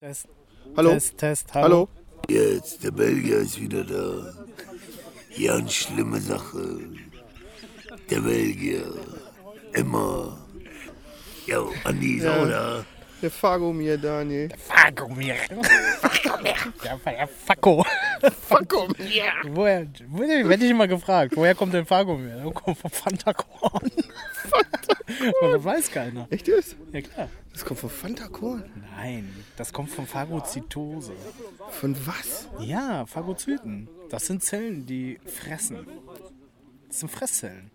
Test. Hallo? Test, Test. Hallo? Jetzt, der Belgier ist wieder da. Ganz schlimme Sache. Der Belgier. Immer. Jo, Andi ist Ja. auch da. Der Fagomir, Daniel. Fagomir. Der der Fakko. Fagomir! Woher, woher werde ich immer gefragt, woher kommt denn Fagomir? Der kommt vom Fantakorn. Und das weiß keiner. Echt jetzt? Ja klar. Das kommt von Fantakorn. Nein, das kommt von Phagozytose. Von was? Ja, Phagozyten. Das sind Zellen, die fressen. Das sind Fresszellen.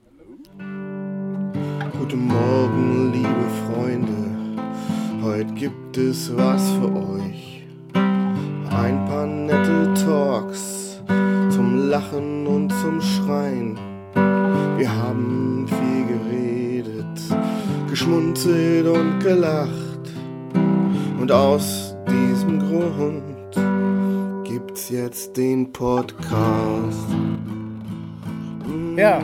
Guten Morgen, liebe Freunde. Heute gibt es was für euch. Ein paar nette Talks zum Lachen und zum Schreien. Wir haben viel geredet, geschmunzelt und gelacht. Und aus diesem Grund gibt's jetzt den Podcast. Ja,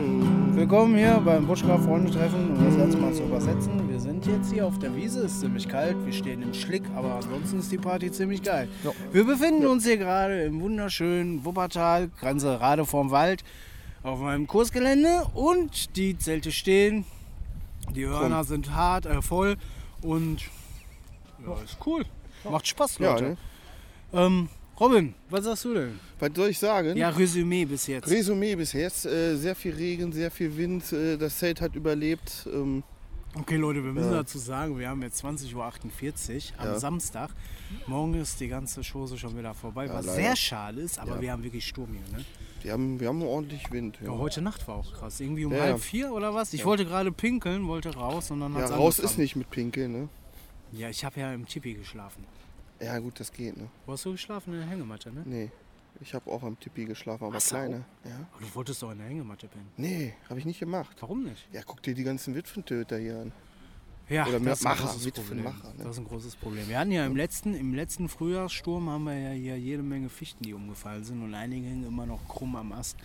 willkommen hier beim Buschgraf-Freunde-Treffen, um das Ganze mal zu übersetzen. Jetzt hier auf der Wiese, es ist ziemlich kalt, wir stehen im Schlick, aber ansonsten ist die Party ziemlich geil. Wir befinden uns hier gerade im wunderschönen Wuppertal, Grenze gerade vorm Wald, auf meinem Kursgelände und die Zelte stehen, die Hörner sind hart, äh, voll und ja, ist cool. Macht Spaß, Ja, Leute. ne? ähm, Robin, was sagst du denn? Was soll ich sagen? Ja, Resümee bis jetzt. Resümee bis jetzt, äh, sehr viel Regen, sehr viel Wind, äh, das Zelt hat überlebt. Ähm, Okay, Leute, wir müssen Ja. dazu sagen, wir haben jetzt 20.48 Uhr am Ja. Samstag. Morgen ist die ganze Chose schon wieder vorbei, was leider. sehr schade ist, aber Ja. wir haben wirklich Sturm hier. Ne? wir, haben, wir haben ordentlich Wind. Ja, Ja, heute Nacht war auch krass. Irgendwie um Ja, halb ja. vier oder was? Ich wollte gerade pinkeln, wollte raus und dann ja raus angefangen. ist nicht mit Pinkeln, ne? Ja, ich habe ja im Tipi geschlafen. Ja gut, das geht, ne? Wo hast du geschlafen? In der Hängematte, ne? Nee, ich habe auch am Tipi geschlafen, aber Ach so. kleiner. Ja? Aber du wolltest doch in der Hängematte pennen. Nee, habe ich nicht gemacht. Warum nicht? Ja, guck dir die ganzen Witwentöter hier an. Ja, Oder das ist ein Macher, großes Problem. Witwenmacher, ne? Das ist ein großes Problem. Wir hatten ja im letzten, im letzten Frühjahrssturm haben wir ja hier jede Menge Fichten, die umgefallen sind und einige hängen immer noch krumm am Ast.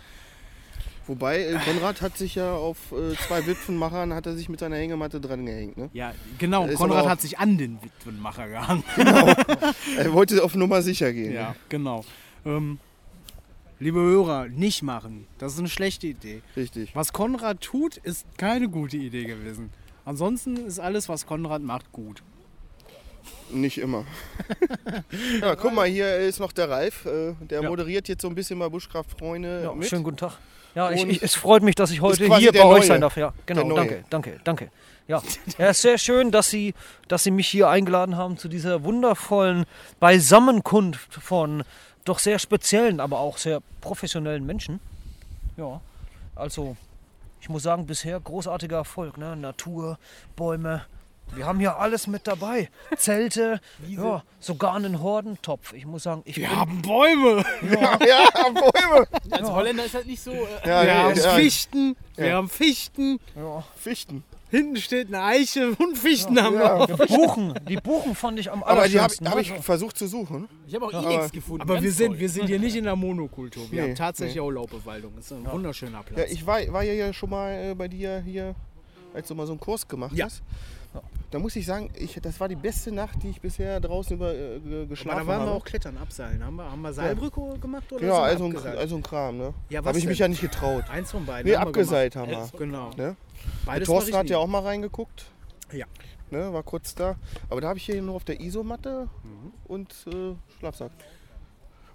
Wobei, äh, Konrad hat sich ja auf äh, zwei Witwenmachern, hat er sich mit seiner Hängematte dran gehängt, ne? Ja, genau. Ist Konrad hat sich an den Witwenmacher gehangen. Er wollte auf Nummer sicher gehen. Ja, Ne? genau. Ähm, liebe Hörer, nicht machen. Das ist eine schlechte Idee. Richtig. Was Konrad tut, ist keine gute Idee gewesen. Ansonsten ist alles, was Konrad macht, gut. Nicht immer. ja, guck mal, hier ist noch der Ralf. Äh, der Ja. moderiert jetzt so ein bisschen mal Buschkraftfreunde Ja, mit. schönen guten Tag. Ja, ich, Und ich, es freut mich, dass ich heute quasi hier der bei euch Neue. sein darf. Ja, genau. Der Neue. Danke, danke, danke. Ja, ja, ist sehr schön, dass Sie, dass Sie mich hier eingeladen haben zu dieser wundervollen Beisammenkunft von doch sehr speziellen, aber auch sehr professionellen Menschen. Ja, also ich muss sagen, bisher großartiger Erfolg. Ne? Natur, Bäume. Wir haben hier alles mit dabei. Zelte, ja, sogar einen Hordentopf. Ich muss sagen, ich bin, haben Bäume! Ja, ja, Bäume. Als Holländer ist halt nicht so. Äh, Ja, Wir ja, haben ja, Fichten, wir Ja. haben Fichten. ja, Fichten. Hinten steht eine Eiche und Fichten haben wir. Buchen. Die Buchen fand ich am Aber die habe allerschönsten. hab ich versucht zu suchen. ich habe auch aber- Ilex gefunden. Aber ganz wir sind, toll. wir sind hier nicht in der Monokultur. Wir Nee, haben tatsächlich auch Laubbewaldung. Das ist ein wunderschöner Platz. Ja, ich war, war ja schon mal äh, bei dir hier, als du mal so einen Kurs gemacht Ja. hast. Da muss ich sagen, ich, das war die beste Nacht, die ich bisher draußen über äh, ge- Aber geschlafen da waren habe. wir auch klettern, abseilen. Haben wir, haben wir Seilbrücke gemacht oder Genau, sind wir also ein, abgeseilt? also ein Kram, ne? Ja, was habe ich mich denn? ja nicht getraut. Eins von beiden. Nee, haben wir abgeseilt haben gemacht. wir. Genau. Ne? Der Beides Thorsten mach hat ja auch mal reingeguckt. Ja. Ne, war kurz da. Aber da habe ich hier nur auf der Isomatte Mhm. und äh, Schlafsack.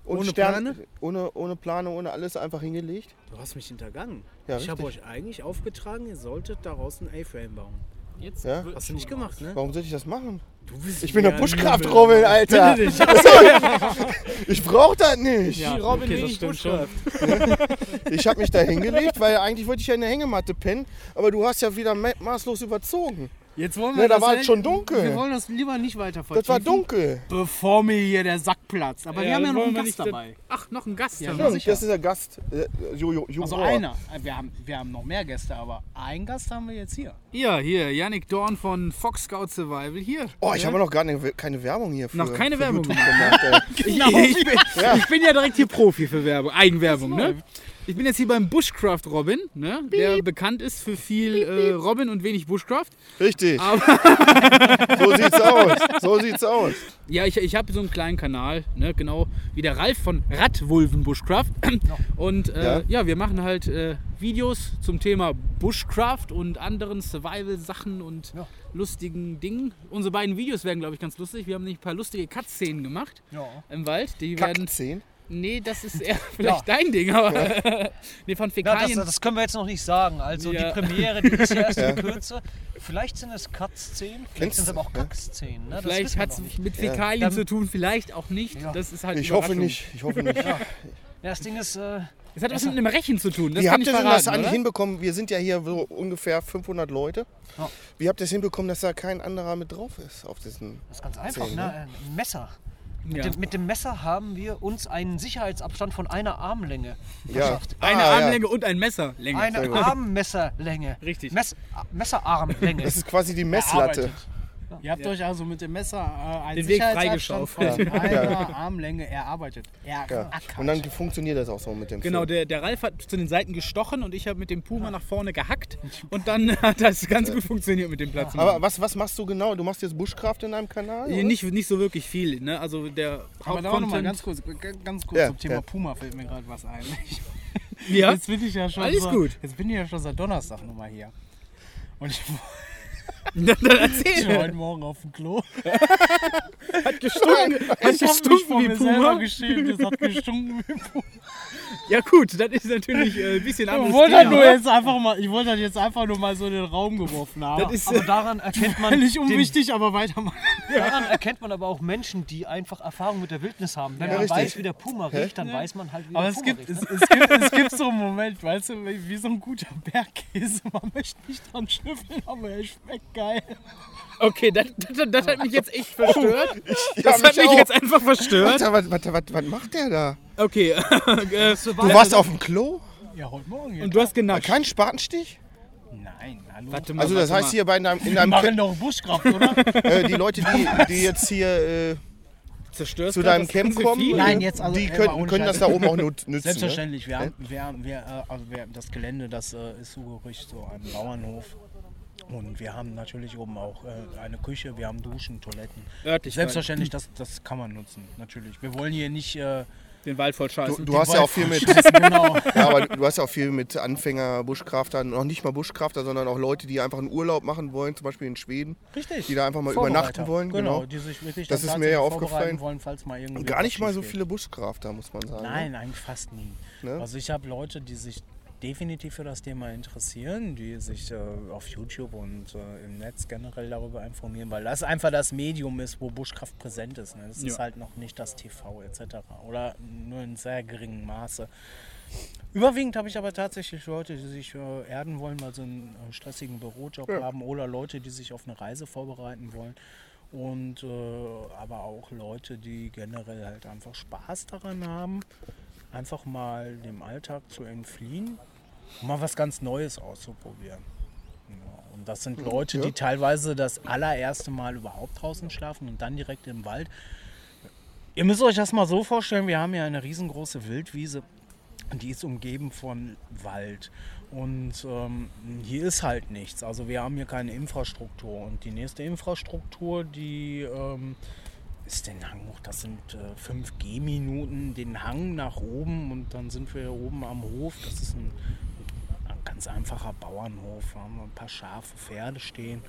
Und Ohne Stern- Plane? Ohne, ohne Plane, ohne alles einfach hingelegt. Du hast mich hintergangen. Ja, ich habe euch eigentlich aufgetragen, ihr solltet daraus ein A-Frame bauen. Jetzt Ja? Hast du nicht gemacht, ne? Warum sollte ich das machen? Du bist Ich bin der ja Buschkraftrommel, Alter. Bitte dich. Ich brauche das nicht. Ja, Robin okay, das wenig stimmt schon. Buschkraft. Ich habe mich da hingelegt, weil eigentlich wollte ich ja in der Hängematte pennen. Aber du hast ja wieder ma- maßlos überzogen. Jetzt wollen Ne, wir da das war es schon dunkel. Wir wollen das lieber nicht weiter vertiefen. Das war dunkel. Bevor mir hier der Sack platzt. Aber wir Ja, haben ja noch einen wir Gast dabei. Ach, noch ein Gast. Ja, wir. Sicher. das ist der Gast. Äh, Jo, jo, jo, Also einer. Wir haben, wir haben noch mehr Gäste, aber einen Gast haben wir jetzt hier. Ja, hier, Yannick Dorn von Fox Scout Survival. Hier. Oh, ich habe noch gar nicht, keine Werbung hier für Noch keine für Werbung YouTube gemacht. ey. Ich, bin, ich bin ja direkt hier Profi für Werbung, Eigenwerbung, ne? Ich bin jetzt hier beim Bushcraft Robin, ne? der bekannt ist für viel äh, Robin und wenig Bushcraft. Richtig. Aber So sieht's aus. So sieht's aus. ja, ich, ich habe so einen kleinen Kanal, ne? genau wie der Ralf von Radwulven Bushcraft. Und äh, Ja. ja. wir machen halt äh, Videos zum Thema Bushcraft und anderen Survival-Sachen und Ja. lustigen Dingen. Unsere beiden Videos werden, glaube ich, ganz lustig. Wir haben nämlich ein paar lustige Cut-Szenen gemacht Ja. im Wald. Die werden. Kackzehn. Nee, das ist eher vielleicht dein Ding, aber. nee, von Ja, das, Fäkalien. das können wir jetzt noch nicht sagen. Also Ja. die Premiere, die ist ja erst in Kürze. Vielleicht sind es Cut-Szenen, vielleicht sind es aber auch Kack-Szenen. Ne? Das Vielleicht hat es mit Ja. Fäkalien zu tun, vielleicht auch nicht. Ja. Das ist halt Ich hoffe nicht. Ich hoffe nicht. Ja, das Ding ist, äh, Es hat was mit einem Rechen zu tun. Das Wie kann habt ihr denn das eigentlich oder? hinbekommen? Wir sind ja hier so ungefähr 500 Leute. Ja. Wie habt ihr es hinbekommen, dass da kein anderer mit drauf ist auf diesen? das ist ganz einfach. Zehn, Ne? Ein Messer. Mit, Ja. dem, mit dem Messer haben wir uns einen Sicherheitsabstand von einer Armlänge Ja. verschafft. Eine Ah, ja. Armlänge und ein Messerlänge. Eine. Armmesserlänge. Richtig. Mess, Messerarmlänge. Das ist quasi die Messlatte. Erarbeitet. Ihr habt euch also mit dem Messer äh, einen Den Weg freigeschaufelt. einer Armlänge erarbeitet. Ja. Und dann funktioniert das auch so mit dem Genau, der, der Ralf hat zu den Seiten gestochen und ich habe mit dem Puma nach vorne gehackt und dann hat das ganz gut funktioniert mit dem Platz. Aber was, was machst du genau? Du machst jetzt Bushcraft in deinem Kanal? oder? nicht, nicht so wirklich viel, ne? Also der Aber da auch noch mal Hauptcontent- ganz kurz, ganz kurz Ja, zum Thema ja. Puma fällt mir gerade was ein. Ja? Jetzt bin ich ja schon Alles so, gut. Jetzt bin ich ja schon seit Donnerstag nochmal hier. Und ich Dann, dann war erzähl. heute Morgen auf dem Klo. Hat gestunken, hat Ich hab mich gestunken vor wie mir selber Puma. geschämt. Es hat gestunken wie Puma. Ja gut, das ist natürlich äh, ein bisschen Ich anderes wollte halt Thema. nur jetzt einfach mal, ich wollte halt jetzt einfach nur mal so in den Raum geworfen haben. Das ist, aber daran erkennt man nicht den, unwichtig, aber weitermachen. daran erkennt man aber auch Menschen, die einfach Erfahrung mit der Wildnis haben. Wenn man richtig. weiß, wie der Puma riecht, dann weiß man halt, wie Aber der es Puma gibt, riecht. es, es, gibt, es gibt so einen Moment, weißt du, wie wie so ein guter Bergkäse. Man möchte nicht dran schnüffeln, aber er schmeckt geil. Okay, das, das, das hat mich jetzt echt verstört. Ja, Das hat mich mich auch. jetzt einfach verstört. Alter, was, was, was, was macht der da? Okay, äh, Du warst auf dem Klo? Ja, heute Morgen. und du hast genascht. Kein Spatenstich? Nein, hallo. Warte mal, Also das warte heißt mal. hier bei deinem, in Wir deinem machen doch Buschkraft, oder? äh, die Leute, die, die jetzt hier äh, Zerstörst zu deinem Camp kommen, Vieh? Nein, jetzt also, die äh, können, können das da oben auch nut- nützen. Selbstverständlich, wir Ne? haben, wir, haben- wir, äh, also wir, das Gelände, das äh, ist Ugerich, so ein Bauernhof. Und wir haben natürlich oben auch äh, eine Küche, wir haben Duschen, Toiletten. Örtlichkeit. Selbstverständlich, das, das kann man nutzen, natürlich. Wir wollen hier nicht. Äh, Den Wald voll Du, scheißen. du hast ja auch viel mit, genau. ja, aber du hast ja auch viel mit Anfänger, Buschcraftern, noch nicht mal Buschcrafter, sondern auch Leute, die einfach einen Urlaub machen wollen, zum Beispiel in Schweden, Richtig. die da einfach mal übernachten wollen. Genau, Genau. die sich wirklich Das ist mir ja aufgefallen. Wollen, falls mal irgendwie Und gar nicht mal so viele Buschcrafter, muss man sagen. Nein, eigentlich fast nie. Ne? Also ich habe Leute, die sich definitiv für das Thema interessieren, die sich äh, auf YouTube und äh, im Netz generell darüber informieren, weil das einfach das Medium ist, wo Buschkraft präsent ist. Ne? Das ist Ja. halt noch nicht das TV etc. Oder nur in sehr geringem Maße. Überwiegend habe ich aber tatsächlich Leute, die sich äh, erden wollen, weil sie einen äh, stressigen Bürojob haben oder Leute, die sich auf eine Reise vorbereiten wollen. Und äh, aber auch Leute, die generell halt einfach Spaß daran haben, einfach mal dem Alltag zu entfliehen mal was ganz Neues auszuprobieren. Ja, und das sind Leute, die teilweise das allererste Mal überhaupt draußen schlafen und dann direkt im Wald. Ihr müsst euch das mal so vorstellen, wir haben ja eine riesengroße Wildwiese die ist umgeben von Wald. Und ähm, hier ist halt nichts. Also wir haben hier keine Infrastruktur. Und die nächste Infrastruktur, die ähm, ist den Hang hoch. Das sind äh, 5 Gehminuten, den Hang nach oben und dann sind wir hier oben am Hof. Das ist ein, ein ganz einfacher Bauernhof. Da haben wir ein paar Schafe, Pferde stehen.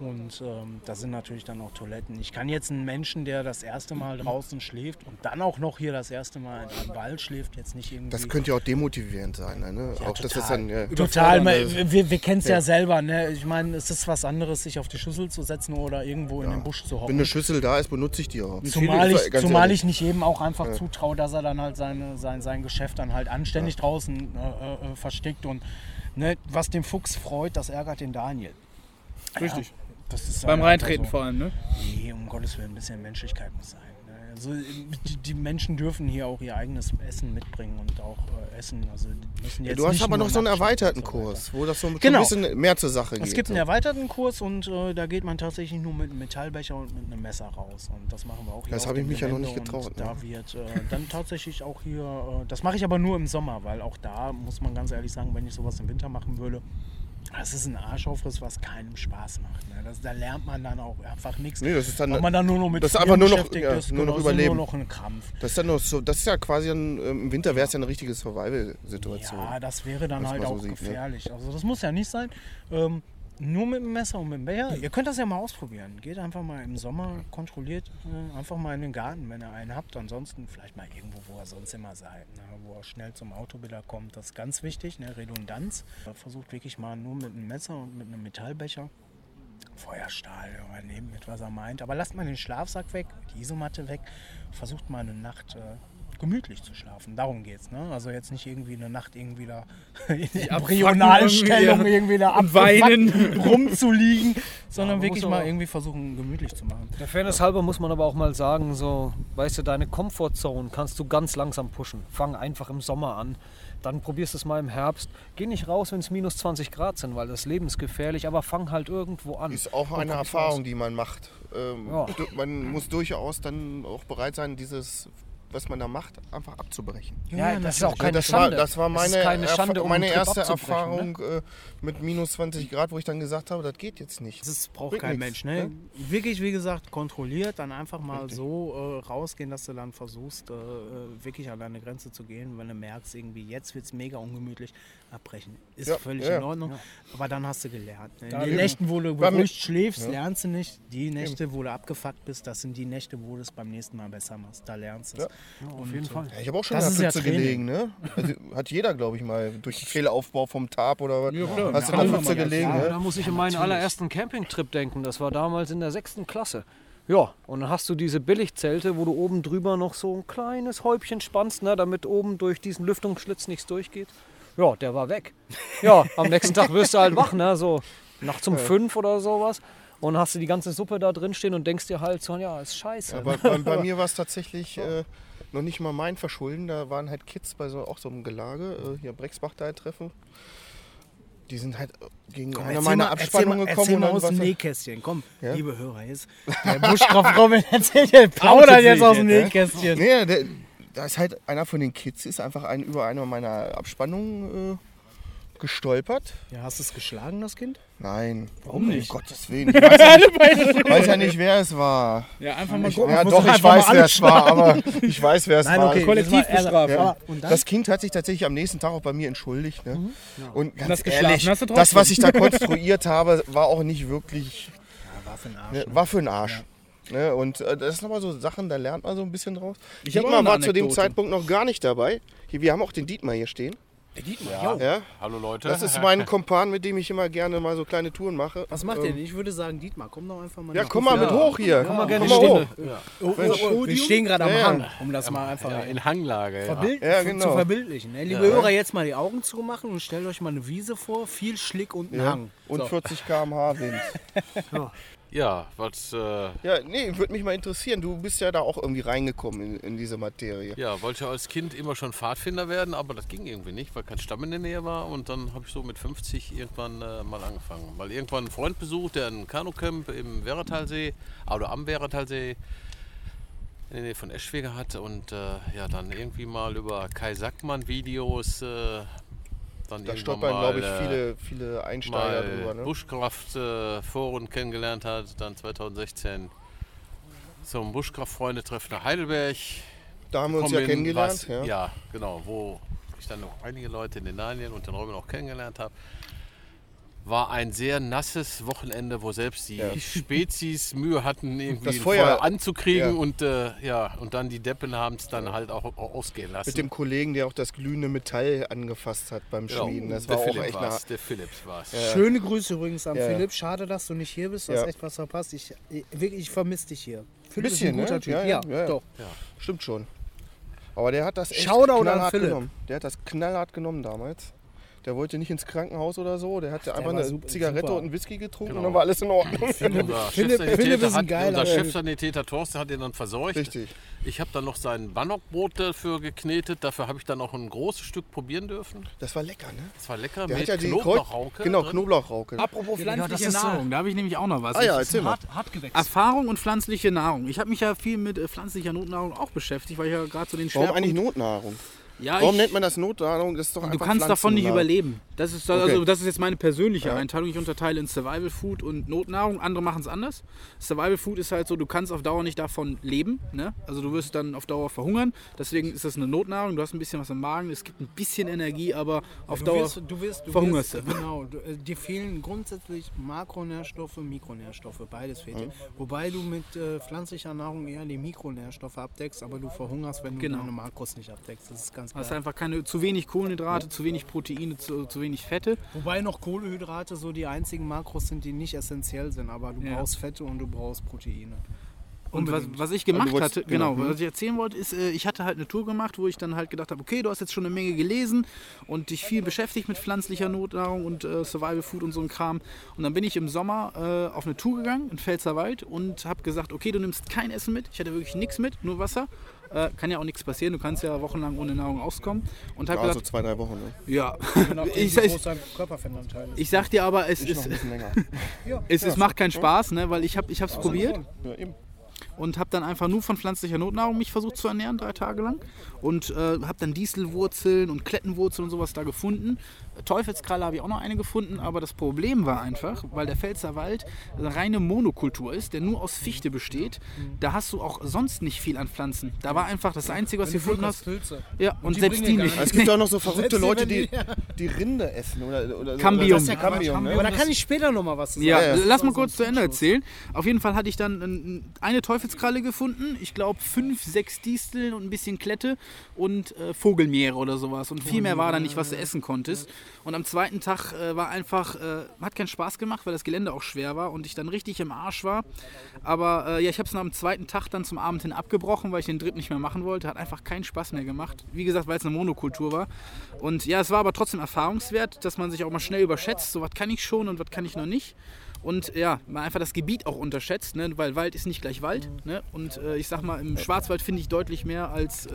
Und ähm, da sind natürlich dann auch Toiletten. Ich kann jetzt einen Menschen, der das erste Mal draußen schläft und dann auch noch hier das erste Mal im Wald schläft, jetzt nicht irgendwie. Das könnte ja auch demotivierend sein. Ne? auch das ist dann, ja, Total, Überfordernde- wir, wir, kennen es ja. selber. Ne? Ich meine, es ist was anderes, sich auf die Schüssel zu setzen oder irgendwo in den Busch zu wenn hocken. eine Schüssel da ist, benutze ich die auch. Zumal ich, Ganz zumal ich nicht jedem auch einfach zutraue, dass er dann halt seine, sein, sein Geschäft dann halt anständig draußen äh, äh, versteckt. Und ne, was den Fuchs freut, das ärgert den Daniel. Richtig. Das ist Beim halt Reintreten so. vor allem, ne? Nee, um Gottes Willen, ein bisschen Menschlichkeit muss sein. Also die, Menschen dürfen hier auch ihr eigenes Essen mitbringen und auch äh, essen. Also müssen Ja, jetzt du hast nicht aber noch so einen erweiterten so. Kurs, wo das so Genau. ein bisschen mehr zur Sache geht. Es gibt einen so. erweiterten Kurs und äh, da geht man tatsächlich nur mit einem Metallbecher und mit einem Messer raus. Und das machen wir auch hier. Das habe ich mich ja noch Gelände nicht getraut, Und ne? da wird äh, dann tatsächlich auch hier, äh, das mache ich aber nur im Sommer, weil auch da muss man ganz ehrlich sagen, wenn ich sowas im Winter machen würde, das ist ein Arschaufriss, was keinem Spaß macht. Ne? Das, da lernt man dann auch einfach nichts. Nee, das ist dann- Weil man dann nur noch mit das ist einfach nur noch- ja, ist, nur noch überleben. Nur noch ein Krampf. Das ist, ja noch so, das ist ja quasi ein, ähm, im Winter wäre es ja eine richtige Survival-Situation. Ja, das wäre dann halt so auch sieht, ne? gefährlich. Also das muss ja nicht sein. Ähm, nur mit dem Messer und mit dem Becher. Ihr könnt das ja mal ausprobieren. Geht einfach mal im Sommer kontrolliert äh, einfach mal in den Garten, wenn ihr einen habt. Ansonsten vielleicht mal irgendwo, wo ihr sonst immer seid, ne? wo ihr schnell zum Auto wieder kommt. Das ist ganz wichtig, ne? Redundanz. Versucht wirklich mal nur mit einem Messer und mit einem Metallbecher. Feuerstahl, ja, nehmen mit, was er meint. Aber lasst mal den Schlafsack weg, die Isomatte weg. Versucht mal eine Nacht äh, gemütlich zu schlafen. Darum geht's. Ne? Also jetzt nicht irgendwie eine Nacht irgendwie da in Embryonalstellung irgendwie, irgendwie da und weinen. rumzuliegen, sondern man wirklich mal irgendwie versuchen, gemütlich zu machen. Der Fairness halber muss man aber auch mal sagen, so, weißt du, deine Comfortzone kannst du ganz langsam pushen. Fang einfach im Sommer an. Dann probierst du es mal im Herbst. Geh nicht raus, wenn es minus 20 Grad sind, weil das Leben ist gefährlich, aber fang halt irgendwo an. Ist auch eine Erfahrung, die man macht. Ähm, Ja. Man muss durchaus dann auch bereit sein, dieses, was man da macht, einfach abzubrechen. Ja, das ist auch Ja, keine das, war, Schande. das war Es ist meine, keine Erfa- Schande, um meine erste ne? Erfahrung äh, mit minus 20 Grad, wo ich dann gesagt habe, das geht jetzt nicht. Das braucht Bringt kein nix, Mensch. Ne? ne? Wirklich, wie gesagt, kontrolliert, dann einfach mal so äh, rausgehen, dass du dann versuchst, äh, äh, wirklich an deine Grenze zu gehen. Wenn du merkst, irgendwie jetzt wird es mega ungemütlich, abbrechen. Ist Ja, völlig ja, in Ordnung. Aber dann hast du gelernt. Ne? Ja, die eben. Nächten, wo du beruhigt schläfst, lernst du nicht. Die Nächte, wo du abgefuckt bist, das sind die Nächte, wo du es beim nächsten Mal besser machst. Da lernst du es. Ja. auf jeden Fall. Ja, ich habe auch schon Das in der ja Pfütze gelegen, ne? Also, hat jeder, glaube ich, mal durch den Fehlaufbau vom Tab oder was. Ja, klar. Hast du Ja, in der Pfütze gelegen, Ja, ne? da muss ich an meinen allerersten Campingtrip denken. Das war damals in der sechsten Klasse. Ja, und dann hast du diese Billigzelte, wo du oben drüber noch so ein kleines Häubchen spannst, ne, damit oben durch diesen Lüftungsschlitz nichts durchgeht. Ja, der war weg. Ja, am nächsten Tag wirst du halt wach, ne, so nachts um fünf oder sowas. Und hast du die ganze Suppe da drin stehen und denkst dir halt so, ja, ist scheiße. Aber bei, bei mir war es tatsächlich äh, noch nicht mal mein Verschulden. Da waren halt Kids bei so, auch so einem Gelage, äh, hier Brexbach da treffen. Die sind halt äh, gegen eine Erzähl meiner Abspannungen gekommen. Erzähl und mal aus dem Nähkästchen. Komm, Ja? liebe Hörer, jetzt der Buschkraft Robin erzählt, der plaudert jetzt aus dem? Nähkästchen. Nee, der, da ist halt einer von den Kids, ist einfach ein, über eine meiner Abspannungen äh, gestolpert. Ja, hast du es geschlagen, das Kind? Nein. Warum nicht? Um Gottes Willen. Ich weiß, ja nicht, weiß ja nicht, wer es war. Ja, einfach mal gucken. Ja, doch, ich weiß, wer es war, aber ich weiß, wer es Nein, war. okay. Kollektivbestrafung. Ja. Und dann? Das Kind hat sich tatsächlich am nächsten Tag auch bei mir entschuldigt. Ne? Und ganz das geschlafen ehrlich, hast du das, was ich da konstruiert habe, war auch nicht wirklich, Ja, war für ein Arsch. ne, war für den Arsch. Ne? Und äh, das sind aber so Sachen, da lernt man so ein bisschen draus. Ich Dietmar war zu dem. Zeitpunkt noch gar nicht dabei. Hier, wir haben auch den Dietmar hier stehen. Dietmar, jo. Ja? Hallo Leute. Das ist mein Kompan, mit dem ich immer gerne mal so kleine Touren mache. Was macht Ähm, ihr denn? Ich würde sagen, Dietmar, komm doch einfach mal Ja, nach komm mal mit hoch hier. Komm mal gerne komm mal hoch. Oh, oh, oh, wir stehen gerade am Ja, ja. Hang, um das mal einfach ja, in Hanglage. Ja. verbild Ja, zu genau. verbildlichen. Ne? Liebe Hörer, jetzt mal die Augen zumachen und stellt euch mal eine Wiese vor, viel Schlick und einen Ja. Hang. Und So. 40 km/h Wind. Ja, was, äh, Ja, nee, würde mich mal interessieren. Du bist ja da auch irgendwie reingekommen in, in diese Materie. ja, wollte ja als Kind immer schon Pfadfinder werden, aber das ging irgendwie nicht, weil kein Stamm in der Nähe war. Und dann habe ich so mit 50 irgendwann äh, mal angefangen. Weil irgendwann einen Freund besucht, der ein Kanucamp im Werratalsee, oder am Werratalsee in der Nähe von Eschwege hat. Und äh, ja, dann irgendwie mal über Kai Sackmann Videos. Äh, dann Da stolpern, glaube ich, äh, viele, viele Einsteiger drüber. Ne? Buschkraft-Foren kennengelernt hat, dann 2016 zum Buschkraft-Freunde-Treffen nach Heidelberg. Da haben wir uns ja kennengelernt. was- ja. ja, genau, wo ich dann noch einige Leute in den Nanien und den Robin auch kennengelernt habe. War ein sehr nasses Wochenende, wo selbst die Ja. Spezies Mühe hatten, irgendwie Das ein Feuer- Feuer, anzukriegen ja. und äh, ja, und dann die Deppen haben es dann halt auch, auch ausgehen lassen. Mit dem Kollegen, der auch das glückende Metall angefasst hat beim Genau, Schmieden. Das der war auch Philipp echt war's, der Philips war es. Schöne Grüße übrigens an Ja. Philipp. Schade, dass du nicht hier bist. Du Ja. hast echt was verpasst. Ich, ich, wirklich, ich vermisse dich hier. Philipp Bisschen, ist ein guter ne? Typ. Ja, Ja, ja, ja, ja. doch. Stimmt schon. Aber der hat das echt Shoutout knallhart genommen. Der hat das knallhart genommen damals. Der wollte nicht ins Krankenhaus oder so, der hatte einfach eine super- Zigarette super. und einen Whisky getrunken Genau. und dann war alles in Ordnung. Philipp- Chefsanitäter Philipp ist ein geiler unser. Chefsanitäter Thorsten hat ihn dann verseucht. Richtig. Ich habe dann noch sein Bannockbrot dafür geknetet. Dafür habe ich dann auch ein großes Stück probieren dürfen. Das war lecker, ne? Das war lecker Der mit hat ja die Knoblauchrauke. Genau, drin. Knoblauchrauke. Apropos pflanzliche das ist, äh, Nahrung, da habe ich nämlich auch noch was. Ah ja, erzähl mal. Hart, Hartgewächs. Erfahrung und pflanzliche Nahrung. Ich habe mich ja viel mit äh, pflanzlicher Notnahrung auch beschäftigt, weil ich ja gerade so den Warum Schwerpunkt... eigentlich Notnahrung? Ja, Warum ich, nennt man das Notnahrung? Das ist doch Du kannst davon nicht überleben. Das ist, also, Okay. das ist jetzt meine persönliche Ja. Einteilung. Ich unterteile in Survival Food und Notnahrung. Andere machen es anders. Survival Food ist halt so, du kannst auf Dauer nicht davon leben. Ne? Also du wirst dann auf Dauer verhungern. Deswegen ist das eine Notnahrung. Du hast ein bisschen was im Magen. Es gibt ein bisschen Energie, aber auf Du Dauer wirst, du wirst, du verhungerst wirst, du. Genau, du, äh, dir fehlen grundsätzlich Makronährstoffe, Mikronährstoffe, beides fehlt dir. Wobei du mit äh, pflanzlicher Nahrung eher die Mikronährstoffe abdeckst, aber du verhungerst, wenn du Genau. deine Makros nicht abdeckst. Das ist ganz hast klar. einfach keine, zu wenig Kohlenhydrate, zu wenig Proteine, zu, zu wenig Fette. Wobei noch Kohlenhydrate so die einzigen Makros sind, die nicht essentiell sind, aber du Ja. brauchst Fette und du brauchst Proteine. Und was, was ich gemacht wolltest- hatte, genau, genau, was ich erzählen wollte, ist, äh, ich hatte halt eine Tour gemacht, wo ich dann halt gedacht habe, okay, du hast jetzt schon eine Menge gelesen und dich viel beschäftigt mit pflanzlicher Notnahrung und äh, Survival Food und so ein Kram. Und dann bin ich im Sommer äh, auf eine Tour gegangen in Pfälzerwald und habe gesagt, okay, du nimmst kein Essen mit. Ich hatte wirklich nichts mit, nur Wasser. Äh, kann ja auch nichts passieren, du kannst ja wochenlang ohne Nahrung auskommen. Und habe Also gesagt, zwei, drei Wochen. Ne? ja, ich, ich, ich sag dir aber, es, ist, es, es macht keinen Spaß, ne, weil ich habe es probiert. Ja, eben. und habe dann einfach nur von pflanzlicher Notnahrung mich versucht zu ernähren, drei Tage lang. Und äh, habe dann Distelwurzeln und Klettenwurzeln und sowas da gefunden. Teufelskralle habe ich auch noch eine gefunden, aber das Problem war einfach, weil der Pfälzerwald eine reine Monokultur ist, der nur aus Fichte besteht, da hast du auch sonst nicht viel an Pflanzen. Da war einfach das Einzige, was du gefunden hast. Pilze. Ja, und, die selbst die nicht. Es gibt auch noch so verrückte Selbst Leute, die die Rinde essen. Oder, oder so. Cambium. Ist ja das Cambium, Aber ne? da kann ich später noch mal was zu sagen. Ja, Ja, ja. lass mal kurz zu Ende erzählen. Auf jeden Fall hatte ich dann ein- eine Teufelskralle gefunden. Ich glaube fünf, sechs Disteln und ein bisschen Klette und äh, Vogelmeere oder sowas. Und viel mehr war da nicht, was du essen konntest. Und am zweiten Tag äh, war einfach, äh, hat keinen Spaß gemacht, weil das Gelände auch schwer war und ich dann richtig im Arsch war. Aber äh, ja, ich habe es am zweiten Tag dann zum Abend hin abgebrochen, weil ich den dritten nicht mehr machen wollte. Hat einfach keinen Spaß mehr gemacht. Wie gesagt, weil es eine Monokultur war. Und ja, es war aber trotzdem erfahrungswert, dass man sich auch mal schnell überschätzt. So, was kann ich schon und was kann ich noch nicht. Und ja, man einfach das Gebiet auch unterschätzt, ne? weil Wald ist nicht gleich Wald. Ne? Und äh, ich sag mal, im Schwarzwald finde ich deutlich mehr als äh,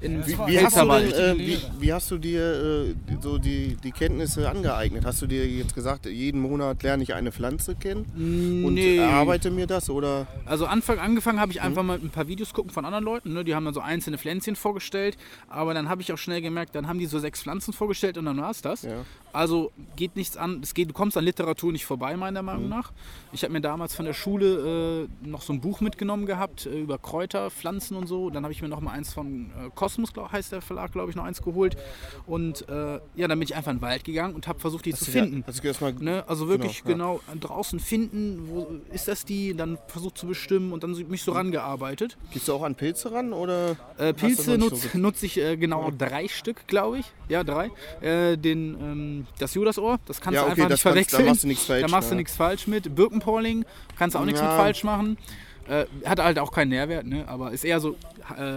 in Wie, wie, hast du Pfälzerwald. denn, äh, wie, wie hast du dir äh, so die, die Kenntnisse angeeignet? Hast du dir jetzt gesagt, jeden Monat lerne ich eine Pflanze kennen und Nee. erarbeite mir das? Oder Also Anfang angefangen habe ich Mhm. einfach mal ein paar Videos gucken von anderen Leuten. Ne? Die haben dann so einzelne Pflänzchen vorgestellt. Aber dann habe ich auch schnell gemerkt, dann haben die so sechs Pflanzen vorgestellt und dann war es das. Ja. Also geht nichts an. Es geht, du kommst an Literatur nicht vorbei, meiner Mhm. Meinung nach. Ich habe mir damals von der Schule äh, noch so ein Buch mitgenommen gehabt äh, über Kräuter, Pflanzen und so. Dann habe ich mir noch mal eins von äh, Kosmos, glaub, heißt der Verlag, glaube ich, noch eins geholt. Und äh, ja, dann bin ich einfach in den Wald gegangen und habe versucht, die zu finden. Hast du erstmal Ne, also wirklich Genau, genau, draußen finden, wo ist das die, dann versucht zu bestimmen und dann mich so rangearbeitet. Gehst du auch an Pilze ran? Oder Äh, hast du Pilze nutze so nutz ich äh, genau drei Stück, glaube ich. Ja, drei. Äh, den, ähm, das Judasohr, das kannst Ja, du okay, einfach das nicht verwechseln. da machst du nichts falsch, Da machst du nichts falsch mit. Birkenpolling, kannst du auch nichts Ja. mit falsch machen. Äh, hat halt auch keinen Nährwert, ne? aber ist eher so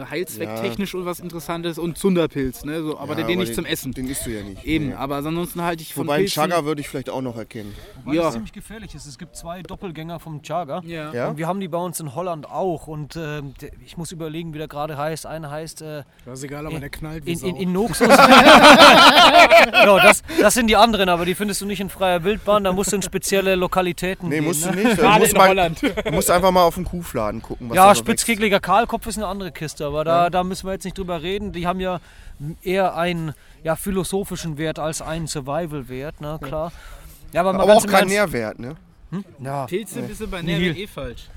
heilzwecktechnisch und was Interessantes. Und Zunderpilz, ne? so, aber Ja, den nicht den, zum Essen. Den isst du ja nicht. Eben, Nee. aber ansonsten halte ich von Wobei Pilzen... Chaga würde ich vielleicht auch noch erkennen. Weil Ja. ziemlich gefährlich ist. Es gibt zwei Doppelgänger vom Chaga. Ja. Ja? Und wir haben die bei uns in Holland auch. Und der- ich muss überlegen, wie der gerade heißt. Einer heißt äh, Das ist egal, aber der knallt wie in, in, in Noxus. ja, das, das sind die anderen, aber die findest du nicht in freier Wildbahn. Da musst du in spezielle Lokalitäten Nee, gehen. musst du ne? nicht. Du Gerade musst, in mal, Holland. du musst einfach mal auf den Kuhfladen gucken. Was Ja, spitzkegeliger Kahlkopf ist eine andere Kiste, aber da, da müssen wir jetzt nicht drüber reden. Die haben ja eher einen ja, philosophischen Wert als einen Survival-Wert, ne, klar. Ja, aber Aber auch im kein Ernst- Nährwert, ne? Ja, Pilze bist du bei Nee. Nährwert eh falsch.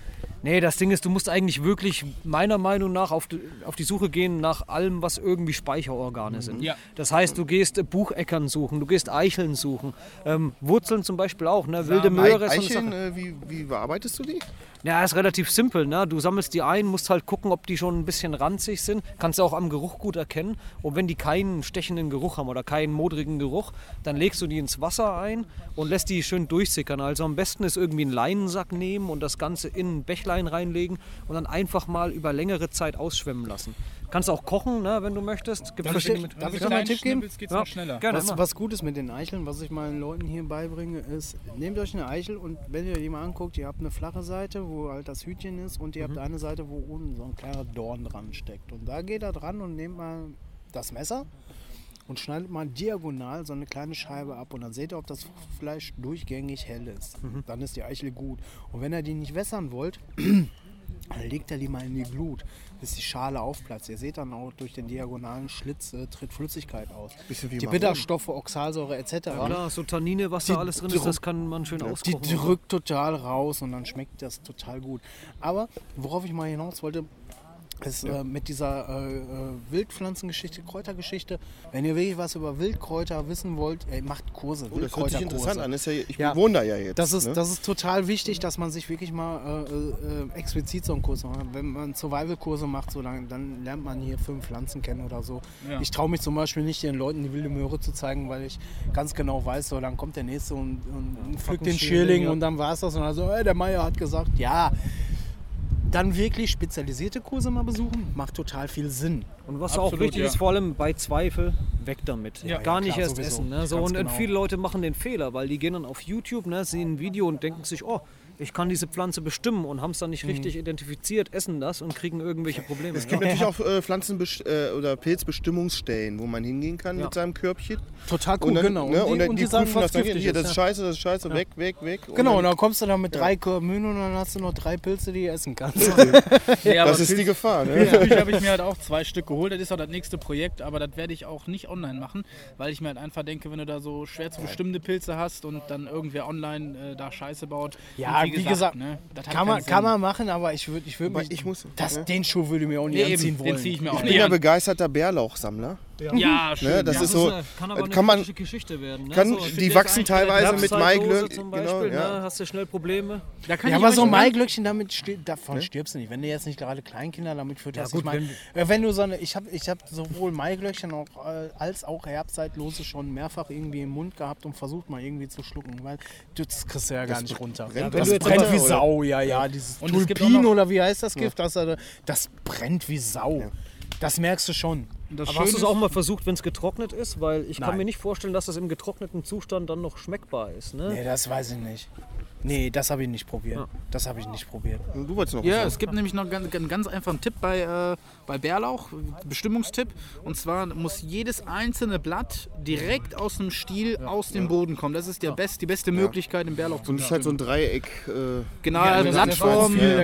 Nee, das Ding ist, du musst eigentlich wirklich meiner Meinung nach auf die, auf die Suche gehen nach allem, was irgendwie Speicherorgane sind. Ja. Das heißt, du gehst Bucheckern suchen, du gehst Eicheln suchen, ähm, Wurzeln zum Beispiel auch, ne? wilde Möhre so eine Eicheln, äh, wie, wie bearbeitest du die? Ja, ist relativ simpel. Ne? Du sammelst die ein, musst halt gucken, ob die schon ein bisschen ranzig sind. Kannst du auch am Geruch gut erkennen. Und wenn die keinen stechenden Geruch haben oder keinen modrigen Geruch, dann legst du die ins Wasser ein und lässt die schön durchsickern. Also am besten ist irgendwie einen Leinensack nehmen und das Ganze in ein Bächlein reinlegen und dann einfach mal über längere Zeit ausschwemmen lassen. Kannst auch kochen, ne, wenn du möchtest. Gibt Darf ich Methoden. darf ich noch einen Tipp geben? geht's Ja, noch schneller. gerne. Was, was gut ist mit den Eicheln, was ich meinen Leuten hier beibringe, ist, nehmt euch eine Eichel und wenn ihr die mal anguckt, ihr habt eine flache Seite, wo halt das Hütchen ist und ihr habt eine Seite, wo unten so ein kleiner Dorn dran steckt. Und da geht er dran und nehmt mal das Messer und schneidet mal diagonal so eine kleine Scheibe ab und dann seht ihr, ob das Fleisch durchgängig hell ist. Dann ist die Eichel gut. Und wenn ihr die nicht wässern wollt, dann legt er die mal in die Glut, bis die Schale aufplatzt. Ihr seht dann auch durch den diagonalen Schlitz äh, tritt Flüssigkeit aus. Bisschen wie die. Bitterstoffe, Oxalsäure etc. Klar, so Tannine, was Die da alles drin ist, das kann man schön Die auskochen. drückt total raus und dann schmeckt das total gut. Aber worauf ich mal hinaus wollte, ist äh, mit dieser äh, äh, Wildpflanzengeschichte, Kräutergeschichte. Wenn ihr wirklich was über Wildkräuter wissen wollt, ey, macht Kurse, Oh, das hört sich interessant an. Ist ja, ich Ja. wohne da ja jetzt. Das ist, ne? das ist total wichtig, dass man sich wirklich mal äh, äh, explizit so einen Kurs macht. Wenn man Survival-Kurse macht, so, dann, dann lernt man hier fünf Pflanzen kennen oder so. Ja. Ich traue mich zum Beispiel nicht, den Leuten die wilde Möhre zu zeigen, weil ich ganz genau weiß, so, dann kommt der Nächste und, und, und pflückt den Schierling, Schierling ja. und dann war es das. Und dann so, hey, der Meier hat gesagt, ja. Dann wirklich spezialisierte Kurse mal besuchen, macht total viel Sinn. Und was auch Absolut, wichtig ja. ist, vor allem bei Zweifel, weg damit. Ja, Gar ja, nicht klar, erst sowieso. essen. Ne? So, und genau. viele Leute machen den Fehler, weil die gehen dann auf YouTube, ne, sehen ein Video und denken sich, oh, ich kann diese Pflanze bestimmen und haben es dann nicht Mhm. richtig identifiziert, essen das und kriegen irgendwelche Probleme. Es gibt natürlich auch äh, Pflanzenbest äh, oder Pilzbestimmungsstellen, wo man hingehen kann Ja. mit seinem Körbchen. Total cool, und dann, genau. Ne, und, dann, und die, sagen, prüfen was das dann. Hier, das ist, ja. scheiße, das ist scheiße, weg, weg, weg. Genau, und dann, dann kommst du da mit drei Körben und dann hast du noch drei Pilze, die du essen kannst. Ja, das ist die Gefahr. Ne? Pilzküche habe ich mir halt auch zwei Stück geholt. Das ist auch das nächste Projekt, aber das werde ich auch nicht online machen, weil ich mir halt einfach denke, wenn du da so schwer zu bestimmende Pilze hast und dann irgendwer online äh, da Scheiße baut. Ja, wie gesagt, ne, das hat Kann man, kann man machen, aber ich würde ich würd Aber mich. ich muss- das, ne? Den Schuh würde ich mir auch nicht Nee, anziehen eben, wollen. den ziehe ich mir auch Ich bin nicht ja an. begeisterter Bärlauchsammler. Ja, schön. Ne, das ja. ist so, eine, kann aber das eine kann man- Geschichte werden. Ne? kann- so, die wachsen teilweise mit Herbstzeit Maiglöck- Dose zum genau, Beispiel, ja. ne? hast du schnell Probleme. Da kann Ja, ich aber so mal- Maiglöckchen, damit stir davon stirbst du nicht. Wenn du jetzt nicht gerade Kleinkinder damit fütterst. gut, ich mein, äh, wenn du so eine, ich habe ich hab sowohl Maiglöckchen auch, äh, als auch Herbstzeitlose schon mehrfach irgendwie im Mund gehabt und versucht mal irgendwie zu schlucken, weil du, das kriegst du ja gar nicht runter. brennt das das brennt runter, wie? Sau, ja, ja. Dieses Und es gibt auch Tulpin oder wie heißt das Gift? Das, äh, das brennt wie Sau. Das merkst du schon. Das Aber hast du es auch mal versucht, wenn es getrocknet ist? Weil ich kann Nein. mir nicht vorstellen, dass das im getrockneten Zustand dann noch schmeckbar ist. Ne? Nee, das weiß ich nicht. Nee, das habe ich nicht probiert. Das habe ich nicht probiert. Du wolltest noch Ja, was es gibt nämlich noch ganz, einen ganz einfachen Tipp bei, äh, bei Bärlauch, Bestimmungstipp. Und zwar muss jedes einzelne Blatt direkt aus dem Stiel aus dem Boden kommen. Das ist der best, die beste Möglichkeit, im Bärlauch zu Und es ist halt so ein Dreieck. Äh, Genau, Ja, also das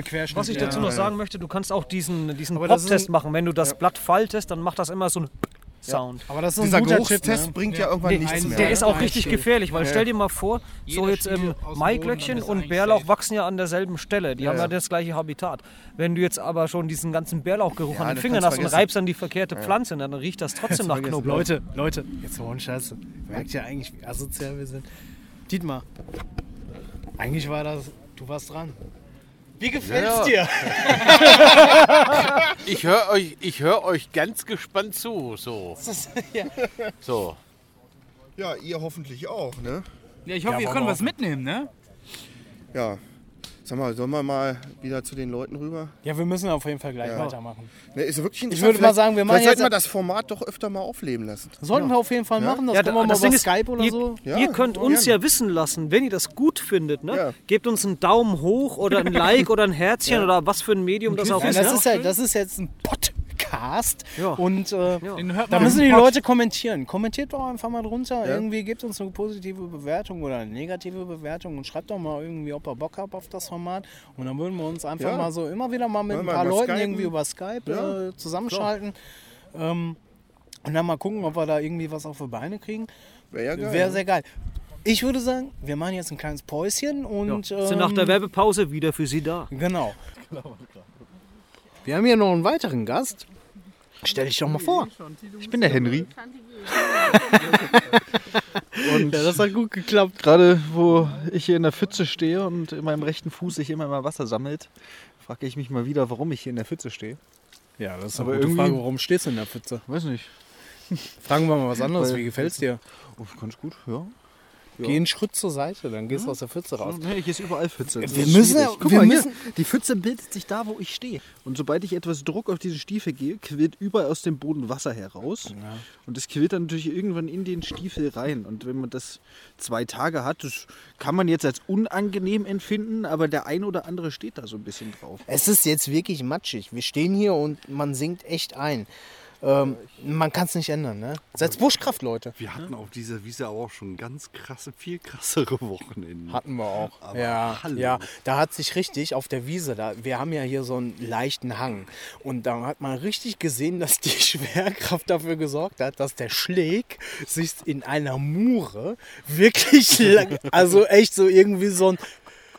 Querschnitt. Was ich dazu Ja. noch sagen möchte, du kannst auch diesen, diesen das Pop-Test ein- machen. Wenn du das Blatt faltest, dann macht das immer so einen Sound. Aber das ist ein dieser guter Tipp, Geruchstest ne? bringt ja irgendwann Nee, nichts ein- mehr. der ist auch Ein richtig gefährlich, weil stell dir mal vor, so Jeder jetzt ähm, Maiglöckchen und Bärlauch safe. wachsen ja an derselben Stelle. Die haben ja das gleiche Habitat. Wenn du jetzt aber schon diesen ganzen Bärlauchgeruch an den Fingern hast und reibst dann die verkehrte Pflanze, dann riecht das trotzdem nach. Knoblauch. Leute, Leute, jetzt ohne Scheiße. Merkt ihr eigentlich, wie asozial wir sind? Dietmar, eigentlich war das, du warst dran. Wie gefällt's dir? Ich höre euch, ich hör euch ganz gespannt zu. So. ja. so. Ja, ihr hoffentlich auch, ne? Ja, ich hoffe, Ja, ihr könnt was mitnehmen, ne? Ja. Sag mal, sollen wir mal wieder zu den Leuten rüber? ja, wir müssen auf jeden Fall gleich Ja. weitermachen. Ne, ist wirklich interessant. würde mal Vielleicht- sagen, wir machen vielleicht sollten jetzt- wir das Format doch öfter mal aufleben lassen. Sollten wir auf jeden Fall machen, das Ja, können wir mal das über Ding ist, Skype oder ihr, so. Ja, ihr könnt uns gerne. ja wissen lassen, wenn ihr das gut findet. Ne? Ja. Gebt uns einen Daumen hoch oder ein Like oder ein Herzchen oder was für ein Medium das auch Ja, ist. das, ne? ist ja, das ist jetzt ein Podcast Ja. und äh, da müssen die. Leute kommentieren. Kommentiert doch einfach mal drunter. Ja. Irgendwie gebt uns eine positive Bewertung oder eine negative Bewertung und schreibt doch mal irgendwie, ob ihr Bock habt auf das Format. Und dann würden wir uns einfach Ja. mal so immer wieder mal mit Ja, ein paar Leuten Skypen. irgendwie über Skype Ja, äh, zusammenschalten. Ähm, und dann mal gucken, ob wir da irgendwie was auf die Beine kriegen. Wäre ja geil. Wäre sehr geil. Ich würde sagen, wir machen jetzt ein kleines Päuschen und Sind nach der ähm, Werbepause wieder für Sie da. Genau. Wir haben hier noch einen weiteren Gast. Stell dich doch mal vor. Ich bin der Henry. Und Ja, das hat gut geklappt. gerade wo ich hier in der Pfütze stehe und in meinem rechten Fuß sich immer mal Wasser sammelt, frage ich mich mal wieder, warum ich hier in der Pfütze stehe. Ja, das ist Aber eine gute irgendwie- Frage. Warum stehst du in der Pfütze? Weiß nicht. Fragen wir mal was anderes. Weil- Wie gefällt's dir? Oh, ganz gut, ja. Geh einen Schritt zur Seite, dann gehst du aus der Pfütze raus. Nee, hier ist überall Pfütze. Das Wir müssen- schwierig. Guck wir mal, müssen- hier, die Pfütze bildet sich da, wo ich stehe. Und sobald ich etwas Druck auf diese Stiefel gehe, quillt überall aus dem Boden Wasser heraus. Und das quillt dann natürlich irgendwann in den Stiefel rein. Und wenn man das zwei Tage hat, das kann man jetzt als unangenehm empfinden, aber der ein oder andere steht da so ein bisschen drauf. Es ist jetzt wirklich matschig. Wir stehen hier und man sinkt echt ein. Ähm, man kann es nicht ändern, ne? Seid Buschkraft, Leute. Wir hatten auf dieser Wiese auch schon ganz krasse, viel krassere Wochenenden. Hatten wir auch. Aber ja, hallo. ja, da hat sich richtig auf der Wiese, da, wir haben ja hier so einen leichten Hang. Und da hat man richtig gesehen, dass die Schwerkraft dafür gesorgt hat, dass der Schläg sich in einer Mure wirklich lang, also echt so irgendwie so ein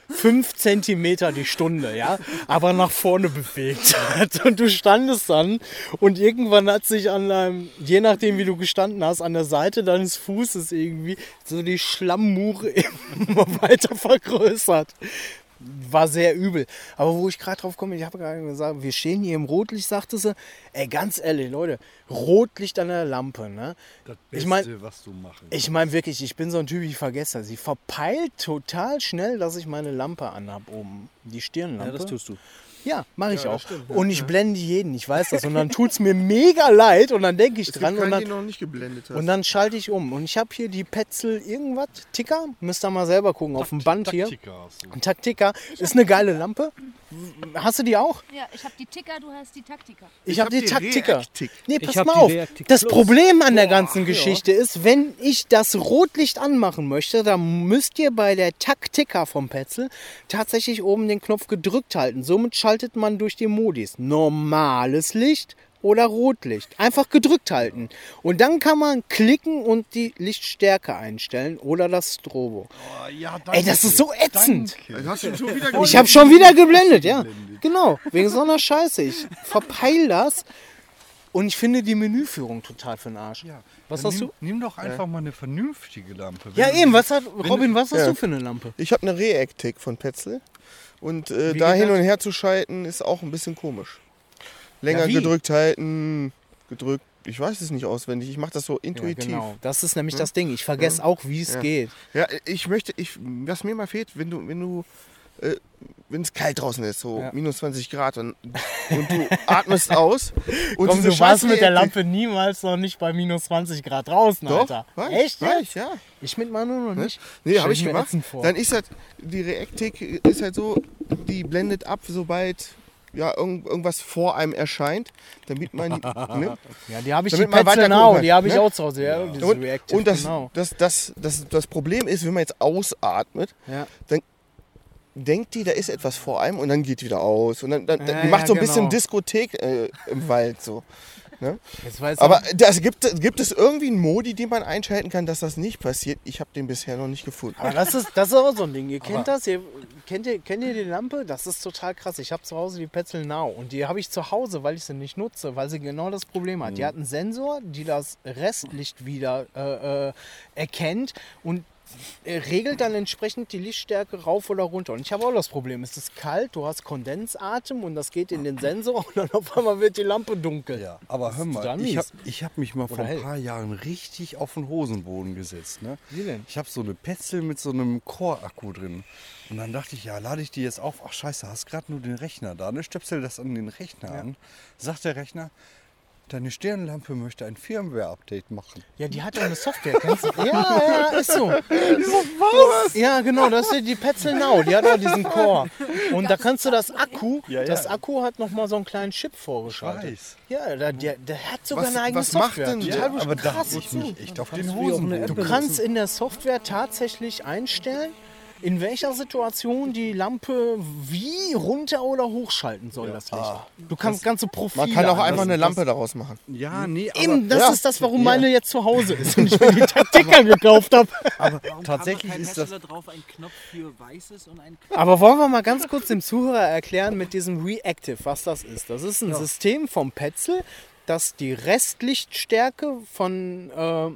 5 Zentimeter die Stunde, ja, aber nach vorne bewegt hat. Und du standest dann und irgendwann hat sich an deinem, je nachdem wie du gestanden hast, an der Seite deines Fußes irgendwie so die Schlammmure immer weiter vergrößert. War sehr übel. Aber wo ich gerade drauf komme, ich habe gerade gesagt, wir stehen hier im Rotlicht, sagte sie. Ey, ganz ehrlich, Leute, Rotlicht an der Lampe, ne? Das Ich Beste, mein- was du machen Ich meine wirklich, ich bin so ein Typ, ich vergesse das. Sie verpeilt total schnell, dass ich meine Lampe anhab oben. Die Stirnlampe. du. Ja, mache ich auch. und ich blende jeden, ich weiß das. Und dann tut es mir mega leid und dann denke ich Es gibt dran und dann, noch nicht geblendet hast. und dann schalte ich um. Und ich habe hier die Petzl irgendwas, Ticker, müsst ihr mal selber gucken, auf dem Band hier. Taktiker hast du. Ein Taktika, ist eine geile Lampe. Hast du die auch? Ja, ich habe die Ticker, du hast die Taktiker. Ich, Ich habe hab die die Taktika. Nee, Ich pass hab mal die auf. Das. Problem an der ganzen Geschichte ist, wenn ich das Rotlicht anmachen möchte, dann müsst ihr bei der Taktika vom Petzl tatsächlich oben den Knopf gedrückt halten. Somit schaltet man durch die Modis. Normales Licht oder Rotlicht. Einfach gedrückt halten. Und dann kann man klicken und die Lichtstärke einstellen oder das Strobo. Oh, ja, Ey, das ist so ätzend. Ich habe schon wieder geblendet, ja. Genau, wegen so einer Scheiße. Ich verpeil das und ich finde die Menüführung total für den Arsch. Ja. Was Dann hast nimm, du? Nimm doch einfach mal eine vernünftige Lampe. Ja, Wenn eben. Was hat, Robin, was hast ja. du für eine Lampe? Ich habe eine Reactic von Petzl. Und äh, da hin und her zu schalten ist auch ein bisschen komisch. Länger Ja, gedrückt halten, gedrückt. Ich weiß es nicht auswendig. Ich mache das so intuitiv. Ja, genau. Das ist nämlich das Ding. Ich vergesse auch, wie es Ja. geht. Ja, ich möchte, ich, was mir mal fehlt, wenn du, wenn du, äh, wenn es kalt draußen ist, so Ja. minus 20 Grad und, und du atmest aus. Und Komm, du warst mit der Lampe niemals noch nicht bei minus 20 Grad draußen, Doch, Alter. ich, Echt? jetzt? ich, ja. Ich mit Manu noch nicht. Nee, habe ich gemacht. Dann ist halt, die Reactic ist halt so, die blendet ab, sobald ja, irgend, irgendwas vor einem erscheint, damit man, ne? Ja, die habe ich Damit die Now, gucken die habe ich ne? auch zu Hause. Ja, diese Und, und das, genau. das, das, das, das Problem ist, wenn man jetzt ausatmet, Ja. Denkt die, da ist etwas vor einem und dann geht wieder aus. Und dann, dann Ja, die macht ja, so ein bisschen genau. Diskothek äh, im Wald so. Weiß Aber das gibt, gibt es irgendwie einen Modi, den man einschalten kann, dass das nicht passiert? Ich habe den bisher noch nicht gefunden. Aber das ist, das ist auch so ein Ding. Ihr kennt das? Ihr, kennt, ihr, kennt ihr die Lampe? Das ist total krass. Ich habe zu Hause die Petzl Now und die habe ich zu Hause, weil ich sie nicht nutze, weil sie genau das Problem hat. Die hat einen Sensor, die das Restlicht wieder äh, äh, erkennt und regelt dann entsprechend die Lichtstärke rauf oder runter. Und ich habe auch das Problem, es ist kalt, du hast Kondensatem und das geht in den Sensor und dann auf einmal wird die Lampe dunkel. Ja, aber hör mal, ich habe hab mich mal vor Oder ein hell. paar Jahren richtig auf den Hosenboden gesetzt. Ne? Wie denn? Ich habe so eine Petzl mit so einem Core-Akku drin. Und dann dachte ich, ja, lade ich die jetzt auf. Ach scheiße, hast gerade nur den Rechner da. Ne? Stöpsel das an den Rechner an. Sagt der Rechner, deine Stirnlampe möchte ein Firmware-Update machen. Ja, die hat ja eine Software, kennst du? Ja, ja, ist so. was? Ja, genau, das ist die Petzl Now, die hat auch diesen Core. Und da kannst du das Akku, Ja, ja. das Akku hat nochmal so einen kleinen Chip vorgeschaltet. Weiß. Ja, der, der, der hat sogar Was- eine eigene was macht Software. denn Total der? aber da krass. habe ich mich echt auf den App Du kannst in der Software tatsächlich einstellen, in welcher Situation die Lampe wie runter oder hochschalten soll, das Licht. Du kannst ganze Profile Man kann auch einfach eine Lampe daraus machen. Ja, nee, aber, Eben, das Ja. ist das, warum meine jetzt zu Hause ist und ich mir die Taktika gekauft habe. aber tatsächlich ist das. drauf ein Knopf für weißes und ein Aber wollen wir mal ganz kurz dem Zuhörer erklären mit diesem Reactive, was das ist. Das ist ein System vom Petzl, das die Restlichtstärke von äh,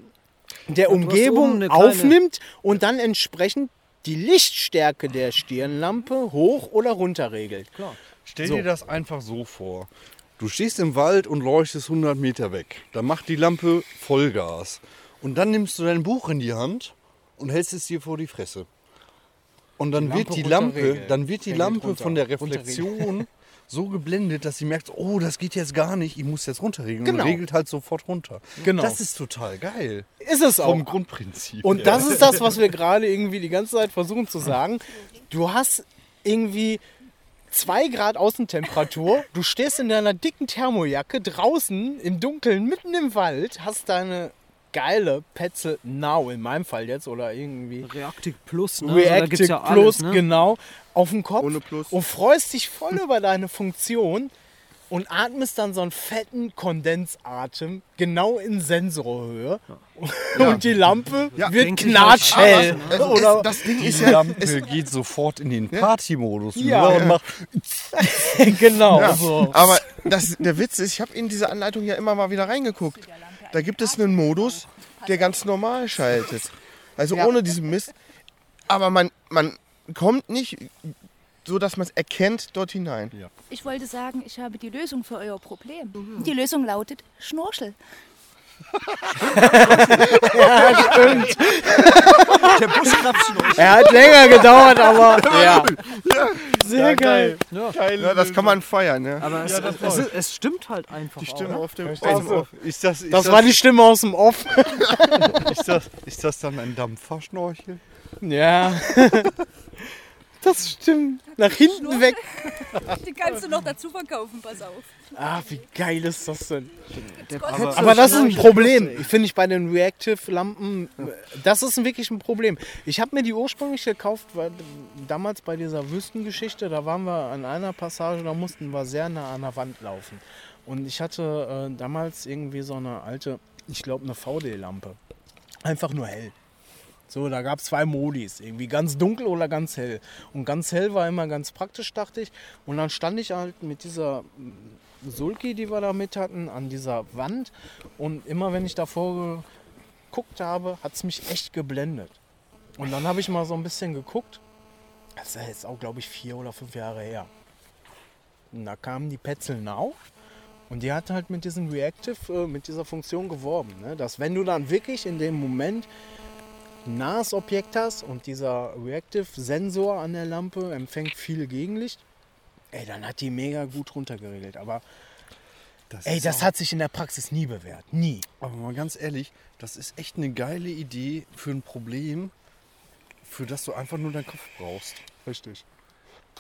der Umgebung aufnimmt und dann entsprechend die Lichtstärke der Stirnlampe hoch oder runter regelt. Stell So. dir das einfach so vor. Du stehst im Wald und leuchtest 100 Meter weg. Da macht die Lampe Vollgas. Und dann nimmst du dein Buch in die Hand und hältst es dir vor die Fresse. Und dann Die wird die Lampe dann wird die Regelt Lampe runter. von der. Reflexion so geblendet, dass sie merkt, oh, das geht jetzt gar nicht, ich muss jetzt runterregeln. Genau. Und regelt halt sofort runter. Genau. Das ist total geil. Ist es auch. Vom Grundprinzip. Und her. das ist das, was wir gerade irgendwie die ganze Zeit versuchen zu sagen. Du hast irgendwie zwei Grad Außentemperatur, du stehst in deiner dicken Thermojacke draußen im Dunkeln, mitten im Wald, hast deine geile Petzl Now, in meinem Fall jetzt, oder irgendwie Reactic Plus, ne? Also Reactive gibt's ja Plus, alles, ne? genau, auf dem Kopf Ohne Plus. und freust dich voll über deine Funktion und atmest dann so einen fetten Kondensatem genau in Sensorhöhe und die Lampe Ja, wird knatschhell. Also das Ding ist die ja, Lampe geht sofort in den Party-Modus Ja. über und macht genau Ja, so. aber das, der Witz ist, ich habe in diese Anleitung ja immer mal wieder reingeguckt. Da gibt es einen Modus, der ganz normal schaltet. Also ohne diesen Mist. Aber man, man kommt nicht so, dass man es erkennt dort hinein. Ich wollte sagen, ich habe die Lösung für euer Problem. Die Lösung lautet Schnorchel. Der Buschkrabschnorchel. Er hat länger gedauert, aber ja. Sehr geil. Ja, das kann man feiern. Ne? Aber es, es, es, es stimmt halt einfach. Die Stimme auch, auf dem, aus Also. Ist das, ist Das war die Stimme aus dem Off. ist das, ist das dann ein Dampferschnorchel? Ja. Das stimmt. Nach hinten weg. Die kannst du noch dazu verkaufen, pass auf. Ah, wie geil ist das denn? Aber, Aber das ist ein Problem. Ich finde ich bei den Reactive-Lampen, das ist wirklich ein Problem. Ich habe mir die ursprünglich gekauft, weil damals bei dieser Wüstengeschichte, da waren wir an einer Passage, da mussten wir sehr nah an der Wand laufen. Und ich hatte äh, damals irgendwie so eine alte, ich glaube eine VD-Lampe. Einfach nur hell. So, da gab es zwei Modis, irgendwie ganz dunkel oder ganz hell. Und ganz hell war immer ganz praktisch, dachte ich. Und dann stand ich halt mit dieser Sulki, die wir da mit hatten, an dieser Wand. Und immer wenn ich davor geguckt habe, hat es mich echt geblendet. Und dann habe ich mal so ein bisschen geguckt. Das ist jetzt auch, glaube ich, vier oder fünf Jahre her. Und da kamen die Petzl Now. Und die hat halt mit diesem Reactive, äh, mit dieser Funktion geworben. Ne? Dass wenn du dann wirklich in dem Moment nahes Objekt hast und dieser Reactive-Sensor an der Lampe empfängt viel Gegenlicht, ey, dann hat die mega gut runtergeregelt. Aber ey, ist das hat sich in der Praxis nie bewährt. Nie. Aber mal ganz ehrlich, das ist echt eine geile Idee für ein Problem, für das du einfach nur deinen Kopf brauchst. Richtig.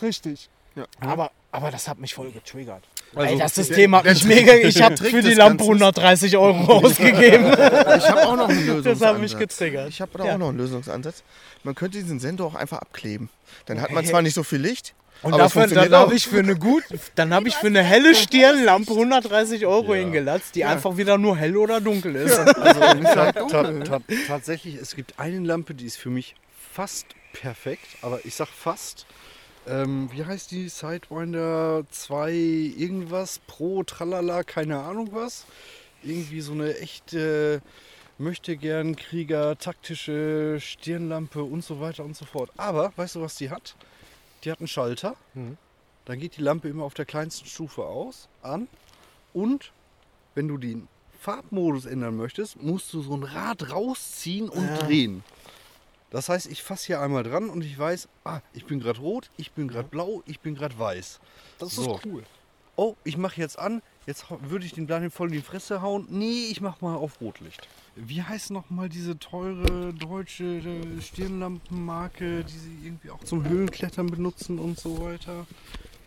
Richtig. Ja. Aber, aber das hat mich voll getriggert. Also, ey, das System hat mich mega. Ich habe für die Lampe Ganzen ist- 130 Euro ausgegeben. Ich habe auch noch einen Lösungsansatz. Das hat mich getriggert. Ich habe da Ja. auch noch einen Lösungsansatz. Man könnte diesen Sensor auch einfach abkleben. Dann hat man zwar nicht so viel Licht, Und dafür, dann habe ich für eine gut, dann habe ich für eine helle Stirnlampe 130 Euro hingelatzt, die einfach wieder nur hell oder dunkel ist. Also ta ta ta tatsächlich, es gibt eine Lampe, die ist für mich fast perfekt, aber ich sag fast. Ähm, wie heißt die? Sidewinder 2 irgendwas Pro Tralala, keine Ahnung was. Irgendwie so eine echte möchte gern Krieger, taktische Stirnlampe und so weiter und so fort. Aber weißt du, was die hat? Die hat einen Schalter. Dann geht die Lampe immer auf der kleinsten Stufe aus, an. Und wenn du den Farbmodus ändern möchtest, musst du so ein Rad rausziehen und drehen. Das heißt, ich fasse hier einmal dran und ich weiß, ah, ich bin gerade rot, ich bin gerade blau, ich bin gerade weiß. Das So. cool. Oh, ich mache jetzt an, jetzt würde ich den Blinding voll in die Fresse hauen. Nee, ich mache mal auf Rotlicht. Wie heißt noch mal diese teure deutsche äh, Stirnlampenmarke, die sie irgendwie auch zum Höhlenklettern benutzen und so weiter?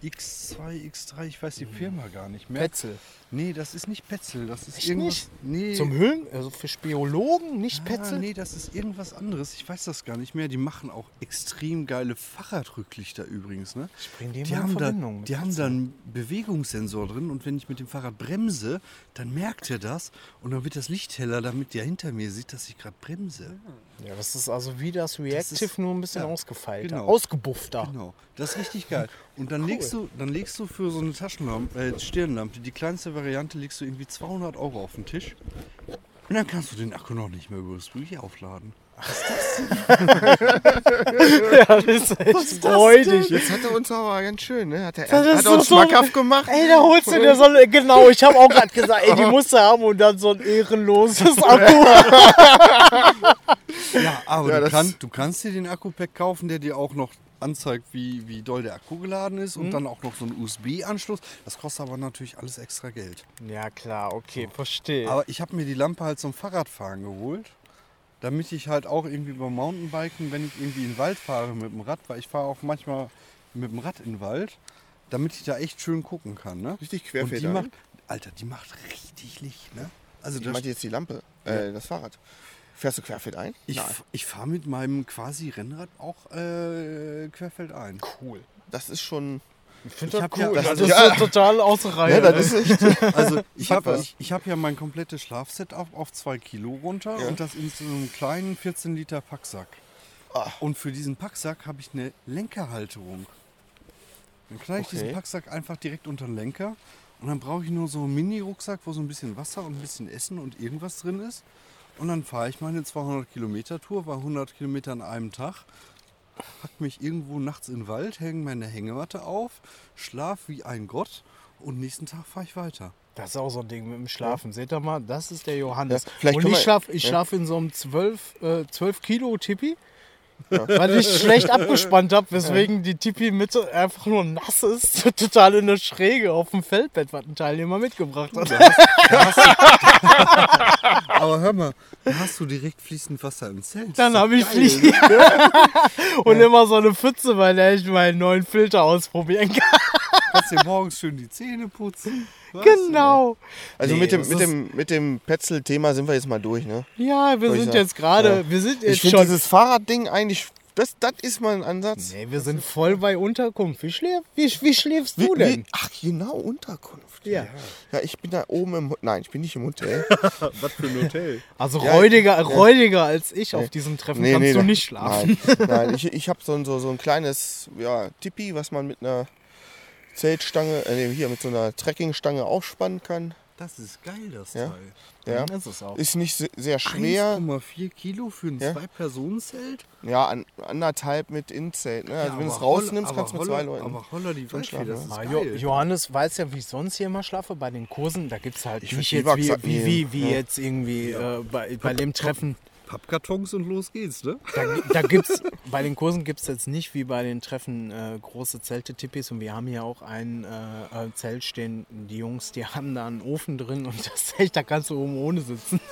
X2, X3, ich weiß die Firma gar nicht mehr. Petzl. Nee, das ist nicht Petzl, das ist Echt irgendwas. Nee. Zum Höhlen, also für Speologen, nicht Ah, Petzl? nee, das ist irgendwas anderes. Ich weiß das gar nicht mehr. Die machen auch extrem geile Fahrradrücklichter übrigens. Ne? Die Die mal in haben, da, die haben da einen Bewegungssensor drin und wenn ich mit dem Fahrrad bremse, dann merkt er das und dann wird das Licht heller, damit der hinter mir sieht, dass ich gerade bremse. Ja, das ist also wie das Reactive, ist- nur ein bisschen ja, ausgefeilter, genau. ausgebuffter. Genau, das ist richtig geil. Und dann, legst du, dann legst du für so eine Taschenlampe, äh, Stirnlampe, die kleinste Variante, legst du irgendwie 200 Euro auf den Tisch. Und dann kannst du den Akku noch nicht mehr über USB aufladen. Ja, das ist echt freudig. Jetzt hat er uns aber ganz schön, ne? Hat er, Das ist hat uns so- so- schmackhaft gemacht. Ey, da holst du dir so eine, genau, ich habe auch gerade gesagt, ey, die musst du haben und dann so ein ehrenloses Akku. Ja, aber Ja, du, das- kann, du kannst dir den Akku-Pack kaufen, der dir auch noch anzeigt, wie, wie doll der Akku geladen ist Mhm. und dann auch noch so einen USB-Anschluss. Das kostet aber natürlich alles extra Geld. Ja, klar, okay, verstehe. Aber ich habe mir die Lampe halt zum Fahrradfahren geholt, damit ich halt auch irgendwie beim Mountainbiken, wenn ich irgendwie in den Wald fahre mit dem Rad, weil ich fahre auch manchmal mit dem Rad in den Wald, damit ich da echt schön gucken kann. Ne? Richtig Und die querfeder. macht, Alter, die macht richtig Licht. Ne? Also Ich das, meinte jetzt die Lampe, äh, das Fahrrad. Fährst du querfeld ein? ich, ich fahre mit meinem quasi Rennrad auch äh, querfeldein. cool. Das ist schon. Ich finde das hab ja- cool. das Das, ist- ist so total außer Reihe. Ja, das ist echt. Also ich habe ich, ich hab ja mein komplettes Schlafset auf, auf zwei Kilo runter Ja. und das in so einem kleinen 14 Liter Packsack. Ah. Und für diesen Packsack habe ich eine Lenkerhalterung. Dann knall ich Okay. diesen Packsack einfach direkt unter den Lenker und dann brauche ich nur so einen Mini-Rucksack, wo so ein bisschen Wasser und ein bisschen Essen und irgendwas drin ist. Und dann fahre ich meine 200 Kilometer Tour, war 100 Kilometer an einem Tag, pack mich irgendwo nachts in den Wald, hänge meine Hängematte auf, schlaf wie ein Gott und nächsten Tag fahre ich weiter. Das ist auch so ein Ding mit dem Schlafen. Seht ihr mal, das ist der Johannes. Ja, vielleicht und ich schlafe ich ja. schlaf in so einem 12, äh, 12 Kilo Tippi, weil ich schlecht abgespannt habe, weswegen die Tippi-Mitte einfach nur nass ist. Total in der Schräge auf dem Feldbett, was ein Teilnehmer mitgebracht hat. Aber hör mal, da hast du direkt fließend Wasser im Zelt. Dann habe ich ne? Und immer so eine Pfütze, bei der ich meinen neuen Filter ausprobieren kann. Kannst dir morgens schön die Zähne putzen. Was? Genau. Also Nee, mit dem, mit dem, mit dem Petzl-Thema sind wir jetzt mal durch, ne? Ja, wir Soll ich sind jetzt gerade, Ja. wir sind Ich jetzt finde schon. dieses Fahrradding eigentlich, das, das ist mal ein Ansatz. Nee, wir sind voll bei Unterkunft. Wie, schläf, wie, wie schläfst du Wie- denn? wie- ach, genau, Unterkunft. Ja. Ja, ich bin da oben im. Nein, ich bin nicht im Hotel. Was für ein Hotel. Also Ja, räudiger, räudiger als ich auf diesem Treffen kannst du da- nicht schlafen. Nein, nein ich, ich habe so ein, so, so ein kleines ja, Tipi, was man mit einer Zeltstange, äh, hier mit so einer Trekkingstange aufspannen kann. Das ist geil, das Ja. Teil. Ja. Das ist auch. Ist nicht se- sehr schwer. 1,4 Kilo für ein Ja. Zwei-Personen-Zelt? Ja, an, anderthalb mit Inzelt. Ne? Also wenn du es rausnimmst, kannst du mit zwei Leuten. Aber holla die Waldfee, schlafen, das ja. ist Jo geil. Johannes weiß ja, wie ich sonst hier immer schlafe. Bei den Kursen, da gibt es halt Ich nicht jetzt wie, wie, wie, wie ja. jetzt irgendwie äh, bei, bei dem Treffen. Pappkartons und los geht's, ne? Da, da gibt's, bei den Kursen gibt es jetzt nicht wie bei den Treffen äh, große Zelte, Tippis. Und wir haben hier auch ein äh, Zelt stehen. Die Jungs, die haben da einen Ofen drin und das Zelt, da kannst du oben ohne sitzen.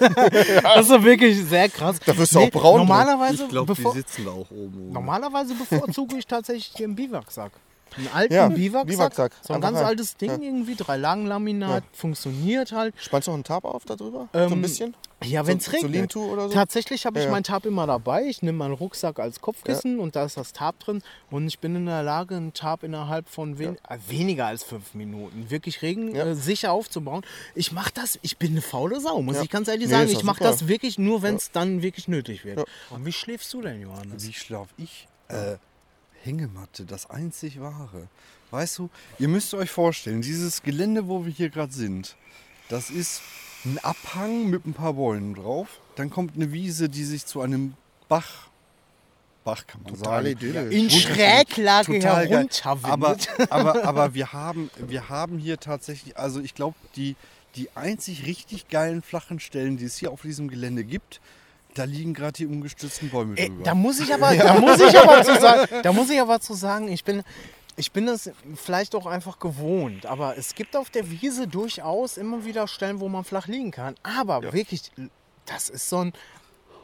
Das ist doch wirklich sehr krass. Da wirst du auch braun drin. Normalerweise, Ich glaube, die sitzen da auch oben. oben. normalerweise bevorzuge ich tatsächlich den Biwaksack. Einen alten Ja, Biwaksack, Biwaksack. so ein ganz rein. altes Ding Ja. irgendwie, drei Lagenlaminat, funktioniert halt. Spannst du noch einen Tarp auf da drüber? so ein Ähm, bisschen? Ja, wenn es so, so regnet. Oder so? Tatsächlich habe ich Ja, ja. meinen Tarp immer dabei. Ich nehme meinen Rucksack als Kopfkissen und da ist das Tarp drin. Und ich bin in der Lage, einen Tarp innerhalb von wen äh, weniger als fünf Minuten wirklich regen Ja. äh, sicher aufzubauen. Ich mache das, ich bin eine faule Sau, muss Ja. ich ganz ehrlich Nee, sagen. Ich mache das wirklich nur, wenn es dann wirklich nötig wird. Ja. Und wie schläfst du denn, Johannes? Wie schlaf ich? Äh, Hängematte, das einzig wahre. Weißt du, ihr müsst euch vorstellen, dieses Gelände, wo wir hier gerade sind, das ist ein Abhang mit ein paar Bäumen drauf. Dann kommt eine Wiese, die sich zu einem Bach, Bach kann man Total sagen. idyllisch. In Schräglage geil. Aber, herunterwindet. aber, aber wir, haben, wir haben hier tatsächlich, also ich glaube, die, die einzig richtig geilen flachen Stellen, die es hier auf diesem Gelände gibt, da liegen gerade die umgestützten Bäume Ey, drüber. da muss ich aber, da muss ich aber zu sagen, da muss ich aber zu sagen, ich bin, ich bin das vielleicht auch einfach gewohnt, aber es gibt auf der Wiese durchaus immer wieder Stellen, wo man flach liegen kann. Aber wirklich, das ist so ein,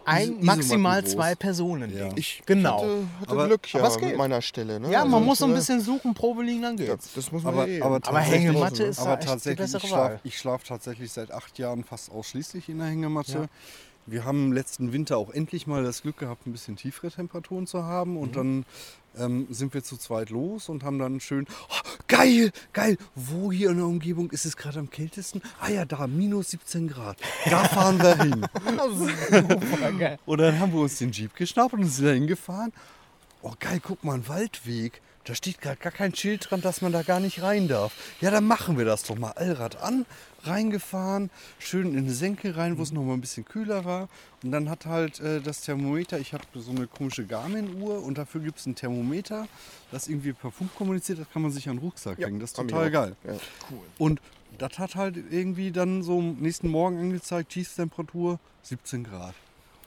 ein maximal zwei. Personen. Ja. Ich Genau. hatte, hatte Aber- Glück ja aber es mit meiner Stelle. Ne? Ja, Also man das muss so ein war- bisschen suchen, Probe liegen, dann Ja, geht's. das muss man Aber, ja eh. aber, Aber tatsächlich- Hängematte ist aber da echt die tatsächlich, bessere ich schlafe Wahl. schlaf tatsächlich seit acht Jahren fast ausschließlich in der Hängematte. Ja. Wir haben letzten Winter auch endlich mal das Glück gehabt, ein bisschen tiefere Temperaturen zu haben. Mhm. Und dann ähm, sind wir zu zweit los und haben dann schön, oh, geil, geil, wo hier in der Umgebung ist es gerade am kältesten? Ah ja, da, minus 17 Grad. Da fahren wir hin. Und dann haben wir uns den Jeep geschnappt und sind da hingefahren. Oh geil, guck mal, ein Waldweg. Da steht gerade gar kein Schild dran, dass man da gar nicht rein darf. Ja, dann machen wir das doch mal. Allrad an, reingefahren, schön in eine Senke rein, wo es noch mal ein bisschen kühler war. Und dann hat halt äh, das Thermometer, ich habe so eine komische Garmin-Uhr und dafür gibt es ein Thermometer, das irgendwie per Funk kommuniziert, das kann man sich an den Rucksack hängen. Das ist total geil. Ja. Und das hat halt irgendwie dann so am nächsten Morgen angezeigt, Tiefstemperatur 17 Grad.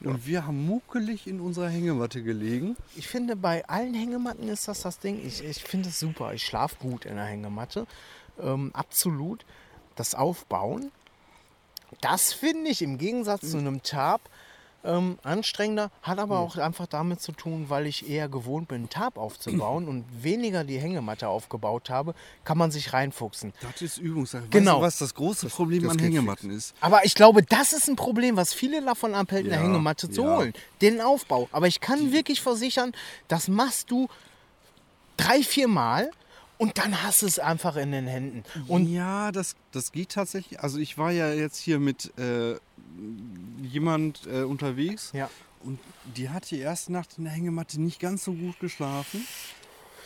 Und wir haben muckelig in unserer Hängematte gelegen. Ich finde, bei allen Hängematten ist das das Ding. Ich, ich finde es super. Ich schlafe gut in der Hängematte. Ähm, absolut. Das Aufbauen, das finde ich im Gegensatz zu einem Tarp ähm, anstrengender. Hat aber auch einfach damit zu tun, weil ich eher gewohnt bin, einen Tarp aufzubauen und weniger die Hängematte aufgebaut habe, kann man sich reinfuchsen. Das ist Übungssache. Genau. Weißt du, was das große Problem das an Hängematten ist? Aber ich glaube, das ist ein Problem, was viele davon abhält, eine Ja, Hängematte zu ja. holen. Den Aufbau. Aber ich kann wirklich versichern, das machst du drei, vier Mal und dann hast du es einfach in den Händen. Und ja, das, das geht tatsächlich. Also ich war ja jetzt hier mit äh, jemand äh, unterwegs Ja. und die hat die erste Nacht in der Hängematte nicht ganz so gut geschlafen.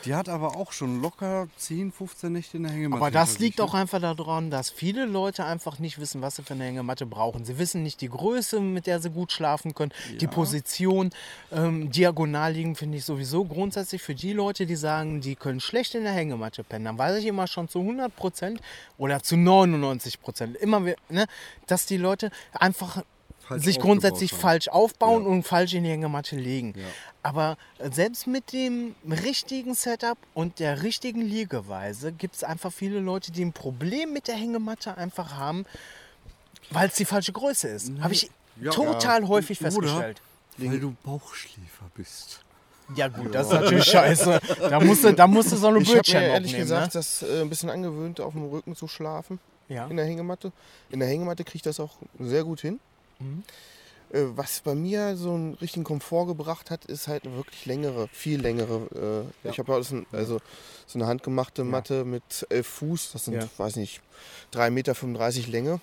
Die hat aber auch schon locker 10, 15 Nächte in der Hängematte. Aber das liegt auch einfach daran, dass viele Leute einfach nicht wissen, was sie für eine Hängematte brauchen. Sie wissen nicht die Größe, mit der sie gut schlafen können, die Position. Ähm, diagonal liegen finde ich sowieso grundsätzlich für die Leute, die sagen, die können schlecht in der Hängematte pennen. Dann weiß ich immer schon zu 100 Prozent oder zu 99 Prozent, immer, ne, dass die Leute einfach sich grundsätzlich haben. falsch aufbauen Ja. und falsch in die Hängematte legen. Ja. Aber selbst mit dem richtigen Setup und der richtigen Liegeweise gibt es einfach viele Leute, die ein Problem mit der Hängematte einfach haben, weil es die falsche Größe ist. Habe ich Ja. total häufig Oder festgestellt. weil du Bauchschläfer bist. Ja gut, das ist natürlich scheiße. Da musst du, da musst du so eine Ich habe mir ehrlich gesagt ne? das äh, ein bisschen angewöhnt, auf dem Rücken zu schlafen Ja. in der Hängematte. In der Hängematte kriege ich das auch sehr gut hin. Mhm. Äh, was bei mir so einen richtigen Komfort gebracht hat, ist halt eine wirklich längere, viel längere. Äh, Ich habe ja ein- also so eine handgemachte Matte mit 11 Fuß. Das sind, Ja. weiß nicht, 3,35 Meter Länge.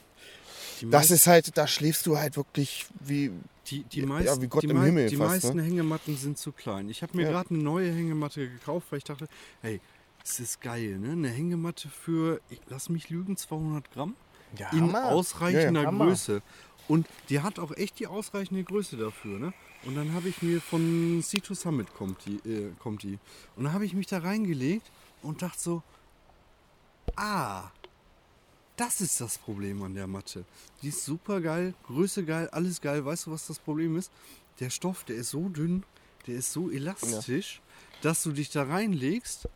Das ist halt, da schläfst du halt wirklich wie. Die, die, Ja, meisten, wie Gott die, im Himmel die fast, meisten ne? Hängematten sind zu klein. Ich habe mir Ja. gerade eine neue Hängematte gekauft, weil ich dachte, hey, es ist geil, ne? Eine Hängematte für, ich lass mich lügen, 200 Gramm Ja, in Hammer. ausreichender Ja, ja. Größe. Und die hat auch echt die ausreichende Größe dafür, ne? Und dann habe ich mir von Sea to Summit kommt die, äh, kommt die. Und dann habe ich mich da reingelegt und dachte so, ah, das ist das Problem an der Matte. Die ist super geil, Größe geil, alles geil. Weißt du, was das Problem ist? Der Stoff, der ist so dünn, der ist so elastisch, dass du dich da reinlegst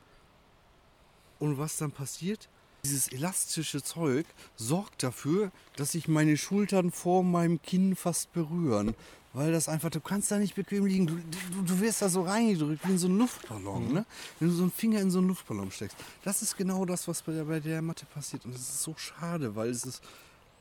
und was dann passiert? Dieses elastische Zeug sorgt dafür, dass sich meine Schultern vor meinem Kinn fast berühren. Weil das einfach, du kannst da nicht bequem liegen. Du, du, du wirst da so reingedrückt wie in so einen Luftballon. Ne? Wenn du so einen Finger in so einen Luftballon steckst. Das ist genau das, was bei der, bei der Matte passiert. Und das ist so schade, weil es ist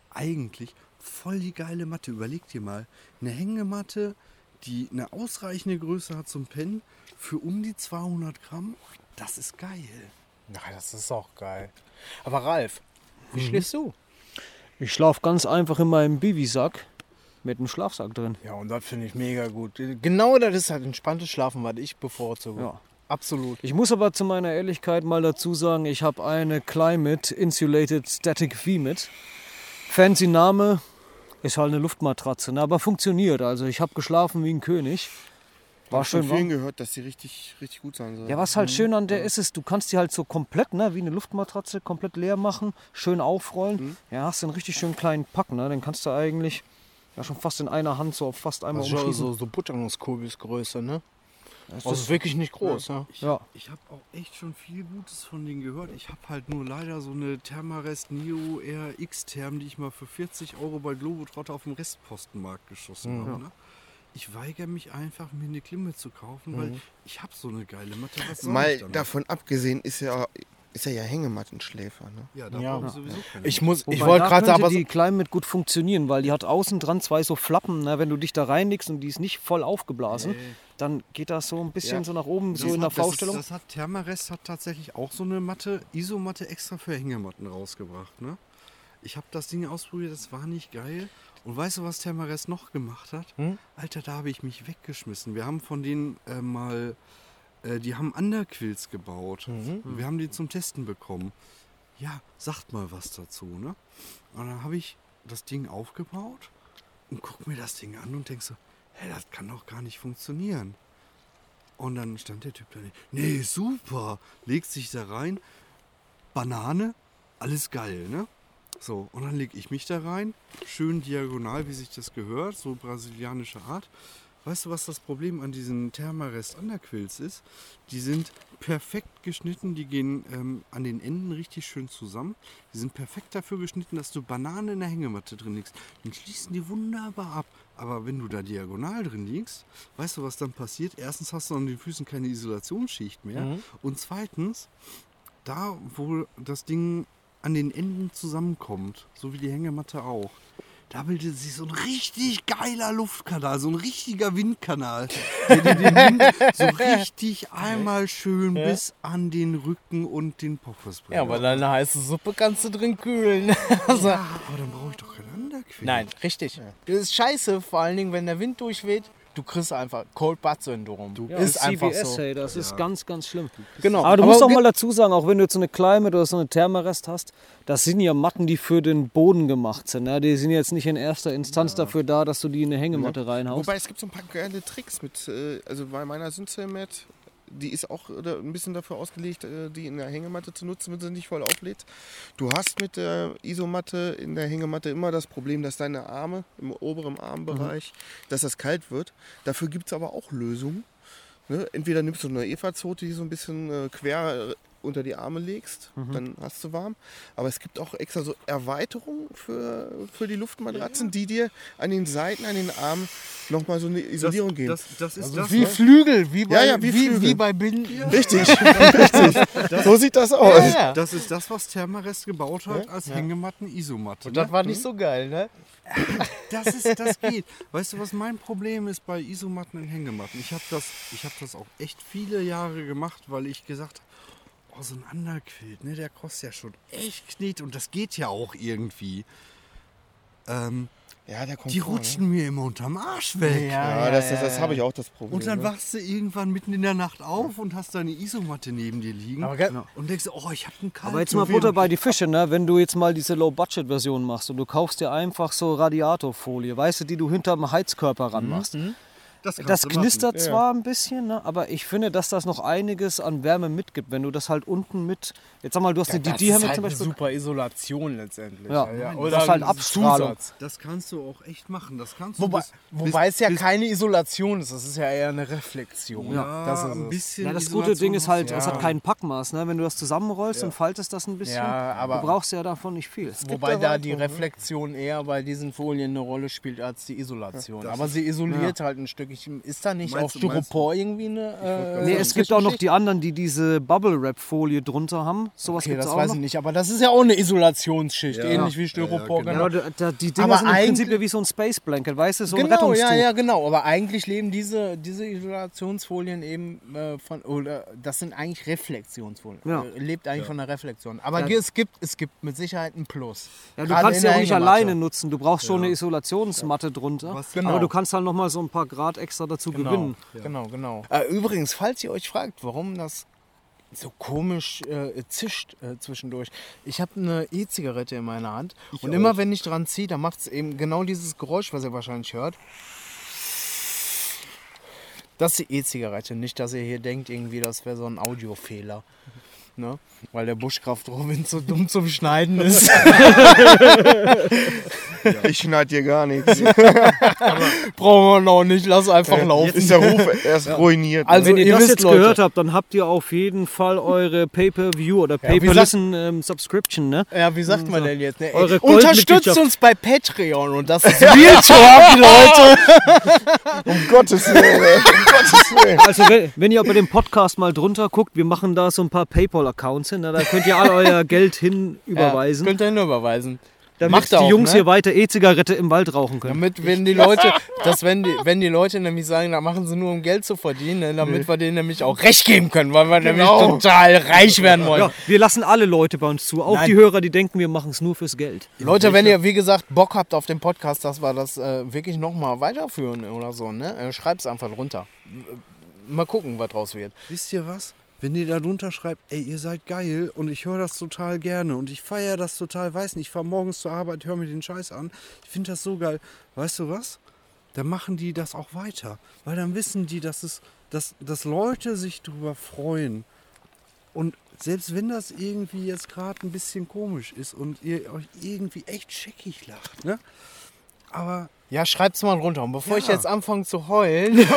eigentlich voll die geile Matte. Überleg dir mal, eine Hängematte, die eine ausreichende Größe hat zum Pennen, für um die 200 Gramm. Das ist geil. Na, das ist auch geil. Aber Ralf, wie schläfst du? Ich schlafe ganz einfach in meinem Bivisack mit einem Schlafsack drin. Ja, und das finde ich mega gut. Genau das ist halt entspanntes Schlafen, was ich bevorzuge. Ja. Absolut. Ich muss aber zu meiner Ehrlichkeit mal dazu sagen, ich habe eine Climate Insulated Static V mit. Fancy Name, ist halt eine Luftmatratze, ne, aber funktioniert. Also ich habe geschlafen wie ein König. War Ich habe schön von vielen gehört, dass die richtig, richtig gut sein soll. Ja, was halt schön an der ist, ist, du kannst die halt so komplett, ne, wie eine Luftmatratze, komplett leer machen, schön aufrollen. Ja, hast du einen richtig schönen kleinen Pack, ne? Den kannst du eigentlich ja, schon fast in einer Hand so auf fast einmal Das ist ja umschließen. so, so Butternusskurbelsgröße, ne? Das Also ist- wirklich nicht groß, ja. Ich, Ja. ich habe auch echt schon viel Gutes von denen gehört. Ich habe halt nur leider so eine Thermarest Neo RX Therm, die ich mal für 40 Euro bei Globetrotter auf dem Restpostenmarkt geschossen Mhm. habe. Ne? Ich weigere mich einfach, mir eine Klimme zu kaufen, weil ich habe so eine geile Matte. Was soll Mal ich davon abgesehen ist er, ist er ja Hängemattenschläfer. Ne? Ja, da Ja. ich sowieso keine. Ich muss, ich Wobei, wollte da gerade aber so, die Climate gut funktionieren, weil die hat außen dran zwei so Flappen. Ne? Wenn du dich da reinlegst und die ist nicht voll aufgeblasen, dann geht das so ein bisschen Ja. so nach oben, so Das in der hat- das V-Stellung. Das hat Thermarest hat tatsächlich auch so eine Matte, Isomatte extra für Hängematten rausgebracht. Ne? Ich habe das Ding ausprobiert, das war nicht geil. Und weißt du, was Thermarest noch gemacht hat? Hm? Alter, da habe ich mich weggeschmissen. Wir haben von denen äh, mal äh, die haben Underquills gebaut. Mhm. Wir haben die zum Testen bekommen. Ja, sagt mal was dazu, ne? Und dann habe ich das Ding aufgebaut und guck mir das Ding an und denk so, hä, das kann doch gar nicht funktionieren. Und dann stand der Typ da, nee, super, legt sich da rein, Banane, alles geil, ne? So, und dann lege ich mich da rein, schön diagonal, wie sich das gehört, so brasilianische Art. Weißt du, was das Problem an diesen Thermarest Underquills ist? Die sind perfekt geschnitten, die gehen ähm, an den Enden richtig schön zusammen. Die sind perfekt dafür geschnitten, dass du Bananen in der Hängematte drin liegst. Dann schließen die wunderbar ab. Aber wenn du da diagonal drin liegst, weißt du, was dann passiert? Erstens hast du an den Füßen keine Isolationsschicht mehr. Und zweitens, da wo das Ding an den Enden zusammenkommt, so wie die Hängematte auch, da bildet sich so ein richtig geiler Luftkanal, so ein richtiger Windkanal, der dir den Wind so richtig einmal schön bis an den Rücken und den Poppes bringt. Ja, aber deine heiße Suppe kannst du drin kühlen. Also, Ja, aber dann brauche ich doch keinen Underquill. Nein, richtig. Das ist scheiße, vor allen Dingen, wenn der Wind durchweht. Du kriegst einfach Cold Butt Syndrom. Du Ja, ist einfach CBS, so. hey, das ist ganz, ganz schlimm. Genau. Aber du musst auch mal dazu sagen, auch wenn du jetzt so eine Climate oder so eine Thermarest hast, das sind ja Matten, die für den Boden gemacht sind. Ne? Die sind jetzt nicht in erster Instanz dafür da, dass du die in eine Hängematte reinhaust. Wobei es gibt so ein paar geile Tricks mit, äh, also bei meiner Synthel-Mat, die ist auch äh, ein bisschen dafür ausgelegt, äh, die in der Hängematte zu nutzen, wenn sie nicht voll auflädt. Du hast mit der Isomatte in der Hängematte immer das Problem, dass deine Arme im oberen Armbereich, dass das kalt wird. Dafür gibt es aber auch Lösungen. Ne? Entweder nimmst du eine Eva-Zote, die so ein bisschen äh, quer unter die Arme legst, dann hast du warm. Aber es gibt auch extra so Erweiterungen für, für die Luftmatratzen, die dir an den Seiten, an den Armen nochmal so eine Isolierung geben. Das, das ist Also das, wie ne? Flügel, wie bei, Ja, ja, wie wie, Flügel. wie bei Binden. Richtig, richtig. So sieht das aus. Ja, ja. das ist das, was Thermarest gebaut hat als Hängematten-Isomatte. Und das ne? war nicht so geil, ne? Das, ist, das geht. Weißt du, was mein Problem ist bei Isomatten und Hängematten? Ich habe das, ich hab das auch echt viele Jahre gemacht, weil ich gesagt habe, oh, so ein Underquilt, ne, der kostet ja schon echt Kniet und das geht ja auch irgendwie. Ähm, Ja, der kommt die vor, rutschen mir immer unterm Arsch weg. Ne? Ja, das, das, das habe ich auch das Problem. Und dann ne? wachst du irgendwann mitten in der Nacht auf und hast deine Isomatte neben dir liegen Aber ge- und denkst, oh, ich habe einen kalten Aber jetzt mal Butter bei die Fische, ne? wenn du jetzt mal diese Low-Budget-Version machst und du kaufst dir einfach so Radiatorfolie, weißt du, die du hinterm Heizkörper ranmachst. Das, Das knistert zwar ein bisschen, ne? aber ich finde, dass das noch einiges an Wärme mitgibt, wenn du das halt unten mit, jetzt sag mal, du hast eine Das DD-Hemme ist halt zum eine Beispiel. super Isolation letztendlich. Ja, Oder das ist halt Abstrahlung. Zusatz. Das kannst du auch echt machen. Das kannst du Wobei, bis- wobei bis- es ja bis- keine Isolation ist, das ist ja eher eine Reflexion. Ja, das ist ein bisschen Ja, das Isolation gute Ding ist halt, es hat kein Packmaß. Ne? Wenn du das zusammenrollst und faltest das ein bisschen, Ja, aber- du brauchst ja davon nicht viel. Wobei da die Reflexion eher bei diesen Folien eine Rolle spielt als die Isolation. Aber sie isoliert halt ein Stückchen. Ist da nicht Meinst auch Styropor irgendwie eine. Äh, Nee, es gibt auch noch die anderen, die diese Bubble-Wrap-Folie drunter haben. Sowas Okay, das auch weiß noch. ich nicht, aber das ist ja auch eine Isolationsschicht, ähnlich wie Styropor. genau. Ja, genau. aber da, die Dinger Aber sind im Prinzip ja wie so ein Space Blanket, weißt du, so ein Genau, Rettungstuch. ja, ja, genau. Aber eigentlich leben diese, diese Isolationsfolien eben äh, von, oder das sind eigentlich Reflexionsfolien. Ja. Äh, lebt eigentlich von der Reflexion. Aber es, gibt, es gibt mit Sicherheit ein Plus. Ja, du Gerade kannst ja der auch nicht alleine nutzen. Du brauchst schon eine Isolationsmatte drunter. Genau. Aber du kannst halt noch mal so ein paar Grad extra dazu Genau, gewinnen. genau, genau. Äh, übrigens, falls ihr euch fragt, warum das so komisch äh, zischt äh, zwischendurch. Ich habe eine E-Zigarette in meiner Hand und immer wenn ich dran ziehe, dann macht es eben genau dieses Geräusch, was ihr wahrscheinlich hört. Das ist die E-Zigarette, nicht, dass ihr hier denkt, irgendwie, das wäre so ein Audiofehler. Ne? Weil der Buschkraftrohwind so dumm zum Schneiden ist. Ich schneide dir gar nichts. Brauchen wir noch nicht, lass einfach laufen. Ist der Ruf erst ruiniert. Also, Wenn ihr, ihr das wisst, jetzt Leute. gehört habt, dann habt ihr auf jeden Fall eure Pay-Per-View oder Pay-Per-Listen ähm, Subscription, ne? Ja, wie sagt man denn jetzt? Ne? Eure Unterstützt uns bei Patreon und das ist Real Talk, Leute. um Gottes Willen, um Gottes Willen. Also wenn, wenn ihr bei dem Podcast mal drunter guckt, wir machen da so ein paar Paypal-Accounts hin, ne? da könnt ihr all euer Geld hin überweisen, Ja, könnt ihr hin überweisen. damit macht die auch, Jungs ne? hier weiter E-Zigarette im Wald rauchen können. Damit, wenn die Leute, dass wenn die, wenn die Leute nämlich sagen, da machen sie nur um Geld zu verdienen, ne, damit wir denen nämlich auch recht geben können, weil wir nämlich total reich werden wollen. Ja, wir lassen alle Leute bei uns zu, auch Nein. die Hörer, die denken, wir machen es nur fürs Geld. Leute, wenn ihr, wie gesagt, Bock habt auf den Podcast, dass wir das äh, wirklich nochmal weiterführen oder so, ne? Äh, schreibt's einfach drunter. mal gucken, was draus wird. Wisst ihr was? Wenn ihr da drunter schreibt, ey, ihr seid geil und ich höre das total gerne und ich feiere das total, weiß nicht, ich fahre morgens zur Arbeit, höre mir den Scheiß an, ich finde das so geil. Weißt du was? Dann machen die das auch weiter. Weil dann wissen die, dass, es, dass, dass Leute sich darüber freuen. Und selbst wenn das irgendwie jetzt gerade ein bisschen komisch ist und ihr euch irgendwie echt scheckig lacht, ne? Aber Ja, schreibt's mal runter. Und bevor ich Ja. jetzt anfange zu heulen,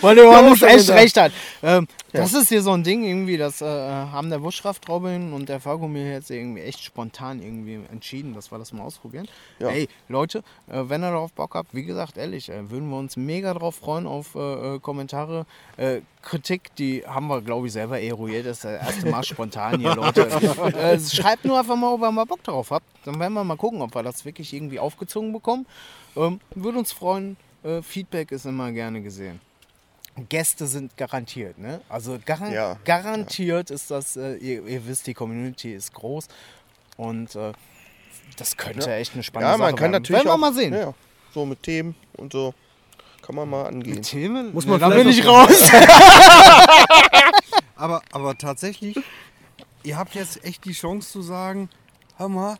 weil Johannes echt recht hat. Ähm, Das ist hier so ein Ding irgendwie, das äh, haben der Buschkraft Robin und der Fargo mir jetzt irgendwie echt spontan irgendwie entschieden, dass wir das mal ausprobieren. Ja. Ey, Leute, äh, wenn ihr darauf Bock habt, wie gesagt, ehrlich, äh, würden wir uns mega drauf freuen auf äh, äh, Kommentare. Äh, Kritik, die haben wir, glaube ich, selber eruiert. Das ist das erste Mal spontan hier, Leute. schreibt nur einfach mal, ob ihr mal Bock darauf habt. Dann werden wir mal gucken, ob wir das wirklich irgendwie aufgezogen bekommen. Ähm, würde uns freuen. Äh, Feedback ist immer gerne gesehen. Gäste sind garantiert, ne? Also garan Ja, garantiert ist das, äh, ihr, ihr wisst, die Community ist groß und äh, das könnte echt eine spannende Ja, man Sache kann werden. natürlich wir auch, mal sehen. Ja, ja. so mit Themen und so kann man mal angehen. Themen? Muss man da bin ich raus. Aber, aber tatsächlich, ihr habt jetzt echt die Chance zu sagen, hör mal,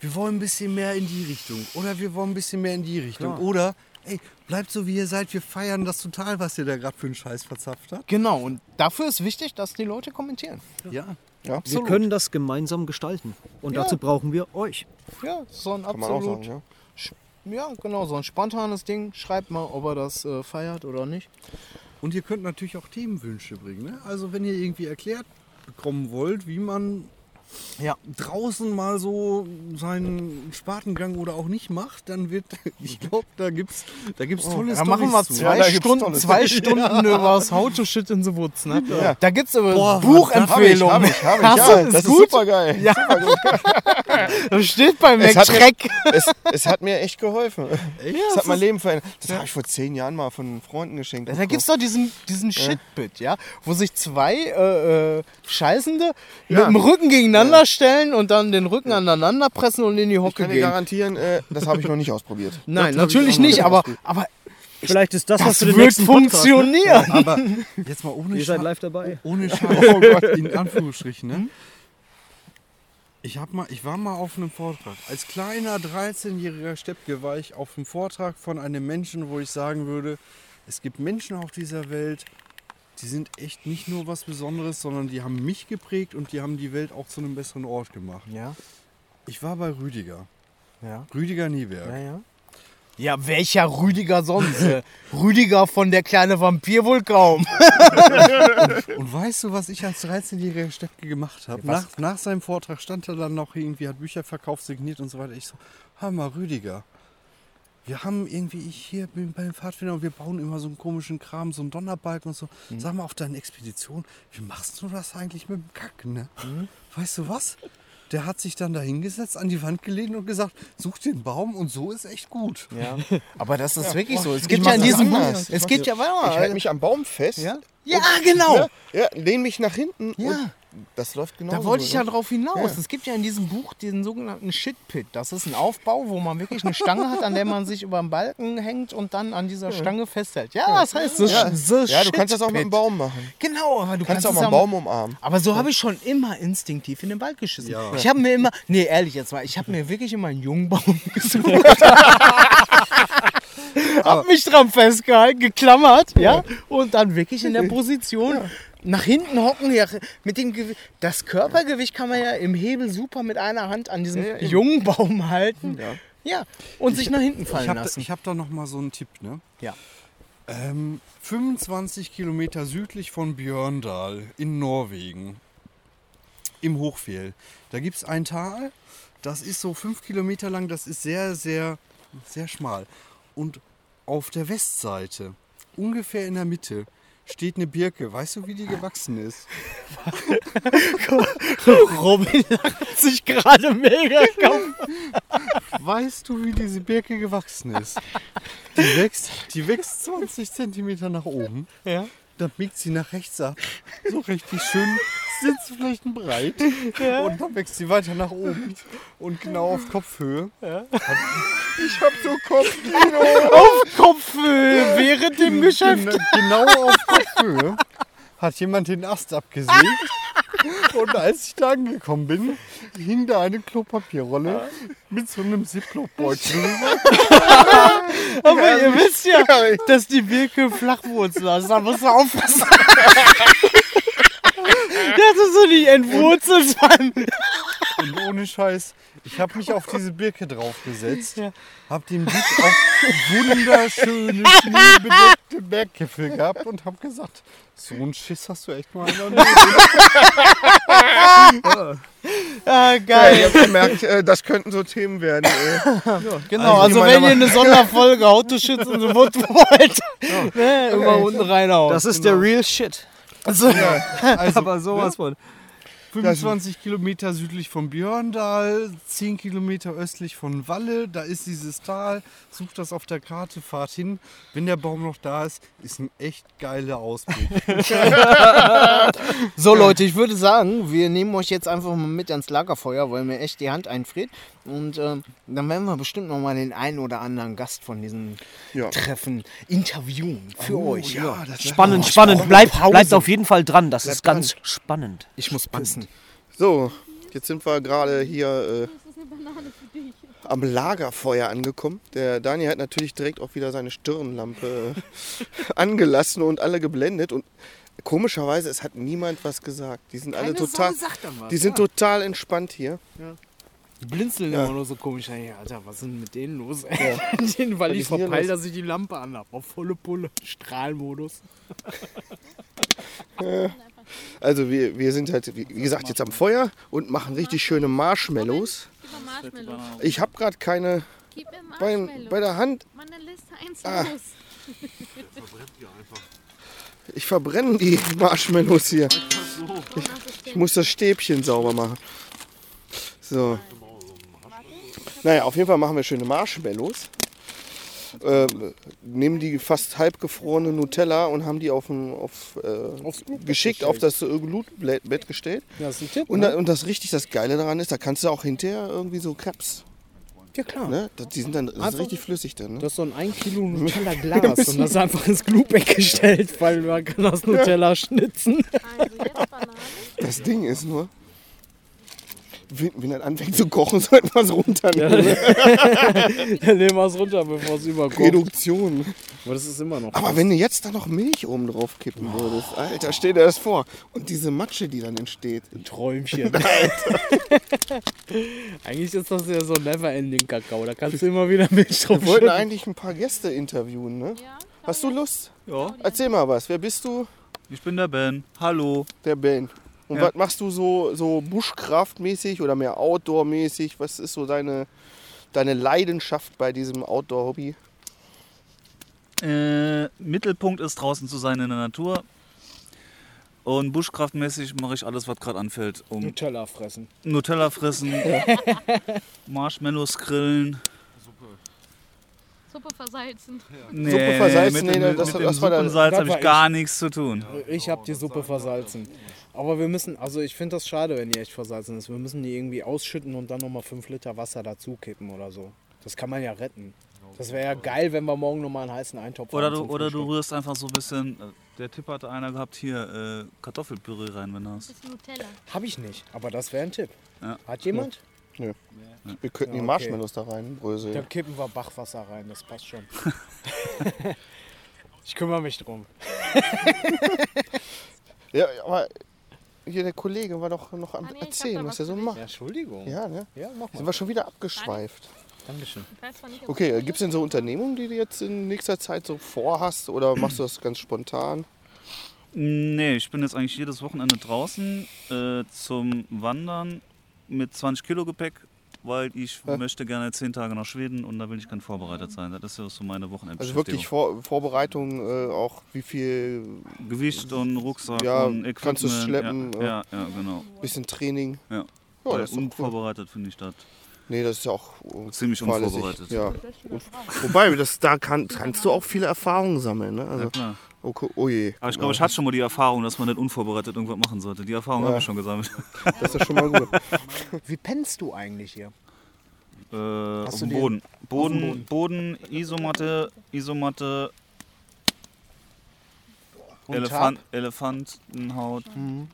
wir wollen ein bisschen mehr in die Richtung. Oder wir wollen ein bisschen mehr in die Richtung. Oder, ey, bleibt so wie ihr seid, wir feiern das total, was ihr da gerade für einen Scheiß verzapft habt. genau, und dafür ist wichtig, dass die Leute kommentieren. Ja. Ja, Wir können das gemeinsam gestalten. Und Ja. dazu brauchen wir euch. Ja, so ein kann absolut. sagen. Ja. ja. genau, so ein spontanes Ding. Schreibt mal, ob er das äh, feiert oder nicht. Und ihr könnt natürlich auch Themenwünsche bringen. Ne? Also wenn ihr irgendwie erklärt bekommen wollt, wie man Ja. draußen mal so seinen Spatengang oder auch nicht macht, dann wird, ich glaube, da gibt's, da gibt's tolle Da machen wir zwei da gibt's Stunden, tolle zwei Stunden über das How to Shit in the Woods. Ne? Da gibt es aber Buchempfehlungen. Hab ich, hab ich, Hast ja. du? Ist das ist gut? super geil. Ja. Das steht beim Es hat, mir, McTrack. es, es hat mir echt geholfen. es hat mein Leben verändert. Das habe ich vor zehn Jahren mal von Freunden geschenkt. Da gibt es doch diesen, diesen Shitbit, ja, wo sich zwei äh, äh, Scheißende mit Ja. dem Rücken gegeneinander stellen und dann den Rücken aneinander pressen und in die Ich Hocke kann dir gehen. garantieren, äh, das habe ich noch nicht ausprobiert. Nein, Das ich natürlich nicht, aber, aber Vielleicht ist das, was das für den wird nächsten Podcast, ne? funktionieren. Aber jetzt mal ohne Ihr seid live dabei. ohne Scheiß, oh Gott, in Anführungsstrichen, ne? Ich, hab mal, ich war mal auf einem Vortrag. Als kleiner 13-jähriger Steppke war ich auf einem Vortrag von einem Menschen, wo ich sagen würde, es gibt Menschen auf dieser Welt, die sind echt nicht nur was Besonderes, sondern die haben mich geprägt und die haben die Welt auch zu einem besseren Ort gemacht. Ja, Ich war bei Rüdiger. ja, Rüdiger Nieberg. ja, ja. Ja, welcher Rüdiger sonst? Rüdiger von der kleine Vampir wohl kaum. Und weißt du, was ich als 13-jähriger Steppke gemacht habe? was? Nach, nach seinem Vortrag stand er dann noch irgendwie, hat Bücher verkauft, signiert und so weiter. Ich so, hör mal, Rüdiger, wir haben irgendwie, ich hier bin bei den Pfadfindern und wir bauen immer so einen komischen Kram, so einen Donnerbalken und so. Sag mal, auf deine Expedition, wie machst du das eigentlich mit dem Kack, ne? Weißt du was? Der hat sich dann da hingesetzt, an die Wand gelehnt und gesagt, such den Baum und so ist echt gut. Ja, aber das ist wirklich so. Es gibt ja in diesem anders. Es gibt ja, warte mal. Ich halte mich am Baum fest. ja? ja, genau. Ja, ja, lehne mich nach hinten. Ja. Und das läuft genau Da wollte so, ich ja drauf hinaus. Ja. Es gibt ja in diesem Buch diesen sogenannten Shitpit. Das ist ein Aufbau, wo man wirklich eine Stange hat, an der man sich über den Balken hängt und dann an dieser Stange festhält. Ja, das heißt, das Ja. the ja, du kannst das auch mit dem Baum machen. Genau, aber du Du kannst kannst, auch mal einen Baum umarmen. Aber so habe ich schon immer instinktiv in den Wald geschissen. Ja. Ich habe mir immer, nee, ehrlich jetzt mal, ich habe mir wirklich immer einen jungen Baum gesucht. hab mich dran festgehalten, geklammert, ja, und dann wirklich in der Position nach hinten hocken. Ja, mit dem Gewi das Körpergewicht kann man ja im Hebel super mit einer Hand an diesem jungen Baum halten. Ja. und sich nach hinten fallen Ich habe da, lassen. ich hab da noch mal so einen Tipp, ne? Ja. Ähm, 25 Kilometer südlich von Björndal in Norwegen, im Hochfjell. Da gibt es ein Tal, das ist so fünf Kilometer lang, das ist sehr, sehr, sehr schmal. Und auf der Westseite, ungefähr in der Mitte, steht eine Birke. Weißt du, wie die gewachsen ist? Robin lacht sich gerade mega kaputt. Weißt du, wie diese Birke gewachsen ist? Die wächst, die wächst 20 Zentimeter nach oben. Ja. Dann biegt sie nach rechts ab. So richtig schön Sitzflächen breit und dann wächst sie weiter nach oben und genau auf Kopfhöhe. Ich hab so Kopfkino. Kopfhöhe während dem Geschäft. Gen genau auf Kopfhöhe hat jemand den Ast abgesägt. Und als ich da angekommen bin, hing da eine Klopapierrolle mit so einem Ziploc-Beutel. Aber ihr wisst ja, dass die Birke Flachwurzel hat. Da musst du aufpassen. Das ist so nicht entwurzelt, Mann. Und ohne Scheiß, ich habe mich auf diese Birke draufgesetzt, habe den Blick auf wunderschöne, schneebedeckte Berggipfel gehabt und habe gesagt, so einen Schiss hast du echt mal in der Ah, Ja, geil. ihr habt gemerkt, äh, das könnten so Themen werden. Ey. Genau, Also, also, wenn ihr eine Sonderfolge Autoschütz und so wollt, ne, immer unten reinhauen. Das ist der Real Shit. Also, Also, Aber sowas von. 25 Kilometer südlich von Björndal, 10 Kilometer östlich von Walle, da ist dieses Tal. Sucht das auf der Karte, fahrt hin. Wenn der Baum noch da ist, ist ein echt geiler Ausblick. So Leute, ich würde sagen, wir nehmen euch jetzt einfach mal mit ans Lagerfeuer, weil mir echt die Hand einfriert. Und ähm, dann werden wir bestimmt noch mal den einen oder anderen Gast von diesen Ja. Treffen interviewen für euch. Ja. Spannend, spannend. Bleibt, bleibt auf jeden Fall dran. Das ist ganz spannend. Ich muss pissen. So, jetzt sind wir gerade hier äh, am Lagerfeuer angekommen. Der Daniel hat natürlich direkt auch wieder seine Stirnlampe äh, angelassen und alle geblendet. Und komischerweise, es hat niemand was gesagt. Die sind alle total, die sind total entspannt hier. Die blinzeln Ja. immer nur so komisch. Ey, Alter, was ist denn mit denen los? Ey? Den, weil ich ist hier verpeil, los? dass ich die Lampe anhab. Auf volle Pulle. Strahlmodus. Also wir, wir sind halt, wie wie gesagt, jetzt am Feuer und machen richtig schöne Marshmallows. Ich habe gerade keine bei, bei der Hand. Ah. Ich verbrenne die Marshmallows hier. Ich, ich muss das Stäbchen sauber machen. So. Naja, auf jeden Fall machen wir schöne Marshmallows. Ähm, nehmen die fast halb gefrorene Nutella und haben die auf, ein, auf, äh, geschickt auf das äh, Glutbett gestellt. Das ist ein Tipp. Und, ne? da, und das richtig das Geile daran ist, da kannst du auch hinterher irgendwie so Krebs. ja, klar. Ne? Das, die sind dann das ist Einfach- richtig flüssig dann. Ne? Das ist so ein 1 Kilo Nutella Glas und das ist einfach ins Glutbeck gestellt, weil man kann das Nutella schnitzen. Also jetzt Banane. Das Ding ist nur, wenn, das anfängt zu kochen, sollte man es runternehmen. Dann nehmen wir es runter, bevor es überkommt. Reduktion. Aber das ist immer noch. Aber wenn du jetzt da noch Milch oben drauf kippen würdest, Alter, stell dir das vor. Und diese Matsche, die dann entsteht. ein Träumchen. Eigentlich ist das ja so Never-Ending Kakao. Da kannst du immer wieder Milch drauf Wir wollten schütten. eigentlich ein paar Gäste interviewen, ne? Ja, Hast du Lust? Ja, Erzähl mal was. Wer bist du? ich bin der Ben. Hallo. Der Ben. Und Ja. was machst du so, so Buschkraftmäßig oder mehr Outdoor-mäßig? Was ist so deine, deine Leidenschaft bei diesem Outdoor-Hobby? Äh, Mittelpunkt ist draußen zu sein in der Natur. Und buschkraftmäßig mache ich alles, was gerade anfällt. Um Nutella fressen. Nutella fressen, Marshmallows grillen. Suppe versalzen. Nee, Suppe versalzen, mit, nee, dem- das- mit dem das Suppensalz habe ich gar nichts zu tun. Ich habe die Suppe versalzen. Aber wir müssen, also ich finde das schade, wenn die echt versalzen ist. Wir müssen die irgendwie ausschütten und dann nochmal 5 Liter Wasser dazu kippen oder so. Das kann man ja retten. Das wäre ja geil, wenn wir morgen nochmal einen heißen Eintopf Oder haben du, oder du rührst einfach so ein bisschen, äh, der Tipp hatte einer gehabt, hier äh, Kartoffelpüree rein, wenn du hast. Bisschen Nutella. Hab ich nicht, aber das wäre ein Tipp. Ja. Hat jemand? Wir könnten Ja, die okay. Marshmallows da rein Dann bröseln. kippen wir Bachwasser rein, das passt schon. ich kümmere mich drum. Ja, aber hier der Kollege war doch noch am Ah, nee, Erzählen, was er so macht. Ja, Entschuldigung. Ja, ne? Ja, mach Sind mal. wir schon wieder abgeschweift. Dankeschön. Nicht, Okay, es gibt es denn so Unternehmungen, die du jetzt in nächster Zeit so vorhast oder machst du das ganz spontan? Nee, ich bin jetzt eigentlich jedes Wochenende draußen äh, zum Wandern mit 20 Kilo Gepäck, weil ich Ja. möchte gerne 10 Tage nach Schweden und da will ich dann vorbereitet sein. Das ist ja so meine Also Wochenendbeschäftigung. wirklich Vor Vorbereitung, äh, auch wie viel Gewicht und Rucksack Ja, und Equipment. kannst du schleppen, Ja, ja, ja genau. bisschen Training. Ja. Ja, das ist doch cool. unvorbereitet finde ich das. Nee, das ist ja auch Ziemlich unvorbereitet. Ja. Wobei, das, da kann, kannst du auch viele Erfahrungen sammeln. Ne? Also, Ja, klar. Okay, oh je. Aber ich glaube, ich hatte schon mal die Erfahrung, dass man nicht unvorbereitet irgendwas machen sollte. Die Erfahrung Ja. habe ich schon gesammelt. Das ist schon mal gut. Wie pennst du eigentlich hier? Äh, auf dem den- Boden. Boden, dem Boden, Isomatte, Isomatte, Elefant? Elefantenhaut, Mhm.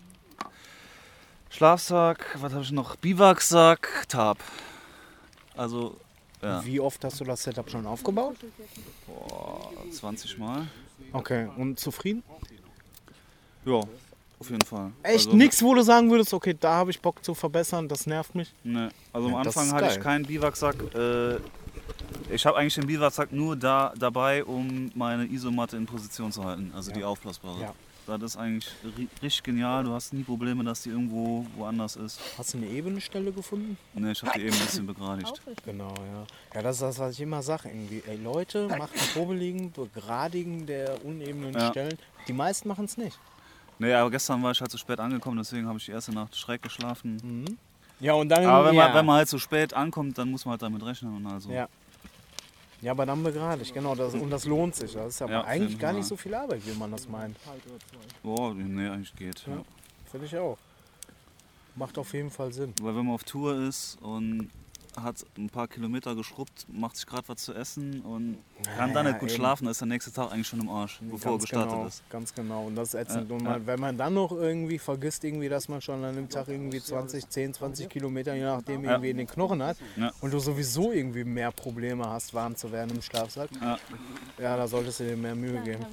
Schlafsack, was habe ich noch? Biwaksack, Tarp. Also, ja, Wie oft hast du das Setup schon aufgebaut? boah, 20 Mal. Okay, und zufrieden? Ja, auf jeden Fall. Echt Also- nichts, wo du sagen würdest, okay, da habe ich Bock zu verbessern, das nervt mich? Ne, also am Ja, Anfang hatte ich keinen Biwaksack. Äh, ich habe eigentlich den Biwaksack nur da dabei, um meine Isomatte in Position zu halten, also die aufblasbare. Ja. Das ist eigentlich ri- richtig genial. Du hast nie Probleme, dass die irgendwo woanders ist. Hast du eine ebene Stelle gefunden? Ne, ich habe die eben ein bisschen begradigt. Genau, ja. Ja, das ist das, was ich immer sage irgendwie. Ey, Leute, macht ein Probeliegen, Begradigen der unebenen Ja. Stellen. Die meisten machen es nicht. Nee, aber gestern war ich halt zu spät angekommen, deswegen habe ich die erste Nacht schräg geschlafen. Mhm. Ja, und dann. Aber wenn, ja. man, wenn man halt zu spät ankommt, dann muss man halt damit rechnen. Und also. Ja. Ja, aber dann begradigt, genau. Das, und das lohnt sich. Das ist Ja, auf eigentlich gar nicht so viel Arbeit, wie man das meint. Boah, nee, eigentlich geht. Ja. Ja. Finde ich auch. Macht auf jeden Fall Sinn. Weil wenn man auf Tour ist und hat ein paar Kilometer geschrubbt, macht sich gerade was zu essen und kann dann Ja, nicht gut eben. schlafen, dann ist der nächste Tag eigentlich schon im Arsch, bevor er Ganz gestartet genau, ist. Ganz genau. Und das ist ätzend. Ja, und ja. man, wenn man dann noch irgendwie vergisst, irgendwie, dass man schon an dem Tag irgendwie 20, 10, 20 Kilometer, je nachdem, Ja. irgendwie in den Knochen hat Ja. und du sowieso irgendwie mehr Probleme hast, warm zu werden im Schlafsack, Ja. ja, da solltest du dir mehr Mühe geben.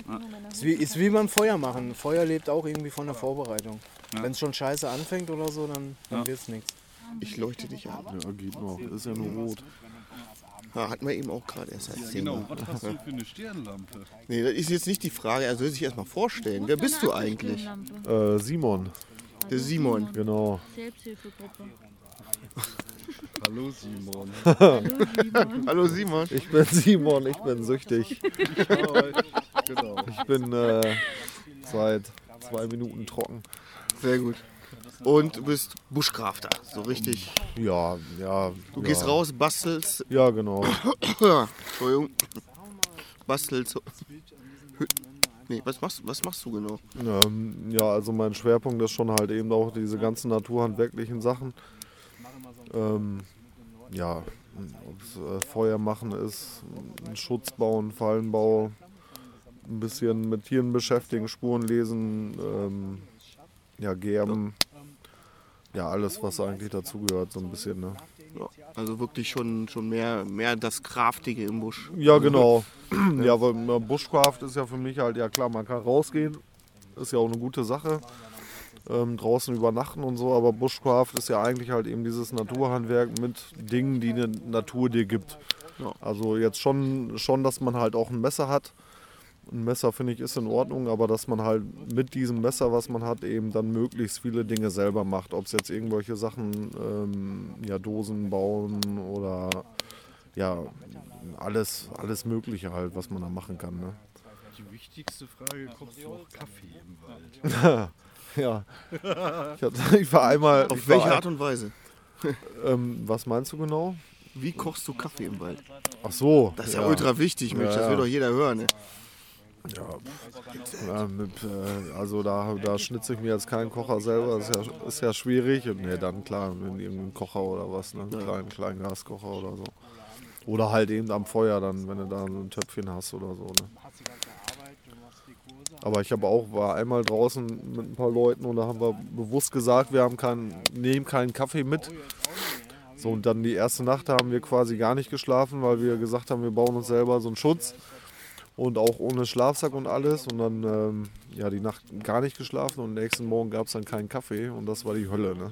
Ist, wie, ist wie beim Feuer machen. Feuer lebt auch irgendwie von der Vorbereitung. Ja. Wenn es schon scheiße anfängt oder so, dann, dann Ja. wird es nichts. Ich leuchte dich an. Ja, geht noch. Ist ja nur rot. Ja, hatten wir eben auch gerade erst als Thema. Genau, was hast du für eine Stirnlampe? Nee, das ist jetzt nicht die Frage. Er soll sich erstmal vorstellen. Wer bist du eigentlich? Äh, Simon. Der Simon. Genau. Selbsthilfegruppe. Hallo Simon. Hallo Simon. Ich bin Simon, ich bin süchtig. genau. Ich bin äh, seit zwei Minuten trocken. Sehr gut. Und du bist Buschkrafter, so richtig. Ja, ja. Du ja. gehst raus, bastelst. Ja, genau. Entschuldigung. Bastelst. Nee, was machst, was machst du genau? Ähm, ja, also mein Schwerpunkt ist schon halt eben auch diese ganzen naturhandwerklichen Sachen. Ähm, ja, ob es äh, Feuer machen ist, Schutz bauen, Fallenbau, ein bisschen mit Tieren beschäftigen, Spuren lesen, ähm, ja, gerben. Ja, alles, was eigentlich dazugehört, so ein bisschen. Ne? Ja, also wirklich schon, schon mehr, mehr das Kraftige im Busch. Ja, genau. Ja, weil Bushcraft ist ja für mich halt, ja klar, man kann rausgehen, ist ja auch eine gute Sache. Ähm, draußen übernachten und so, aber Bushcraft ist ja eigentlich halt eben dieses Naturhandwerk mit Dingen, die die Natur dir gibt. Ja. Also jetzt schon, schon, dass man halt auch ein Messer hat. Ein Messer finde ich ist in Ordnung, aber dass man halt mit diesem Messer, was man hat, eben dann möglichst viele Dinge selber macht. Ob es jetzt irgendwelche Sachen, ähm, ja, Dosen bauen oder ja, alles, alles Mögliche halt, was man da machen kann. Ne? Die wichtigste Frage, kochst du auch Kaffee im Wald? ja. Ich, hatte, ich war einmal. Auf welche Art und Weise? Ähm, was meinst du genau? Wie kochst du Kaffee im Wald? Ach so. Das ist ja, ultra wichtig, Mensch. Das will doch jeder hören. Ne? Ja, äh, also da, da schnitze ich mir jetzt keinen Kocher selber, das ist ja, ist ja schwierig. Und nee, dann klar, in irgendeinem Kocher oder was, ne? einen kleinen, kleinen Gaskocher oder so. Oder halt eben am Feuer dann, wenn du da so ein Töpfchen hast oder so. Ne? Aber ich habe auch, war einmal draußen mit ein paar Leuten und da haben wir bewusst gesagt, wir haben keinen, nehmen keinen Kaffee mit. So, und dann die erste Nacht haben wir quasi gar nicht geschlafen, weil wir gesagt haben, wir bauen uns selber so einen Schutz und auch ohne Schlafsack und alles. Und dann, ähm, ja, die Nacht gar nicht geschlafen und nächsten Morgen gab es dann keinen Kaffee und das war die Hölle. Ne?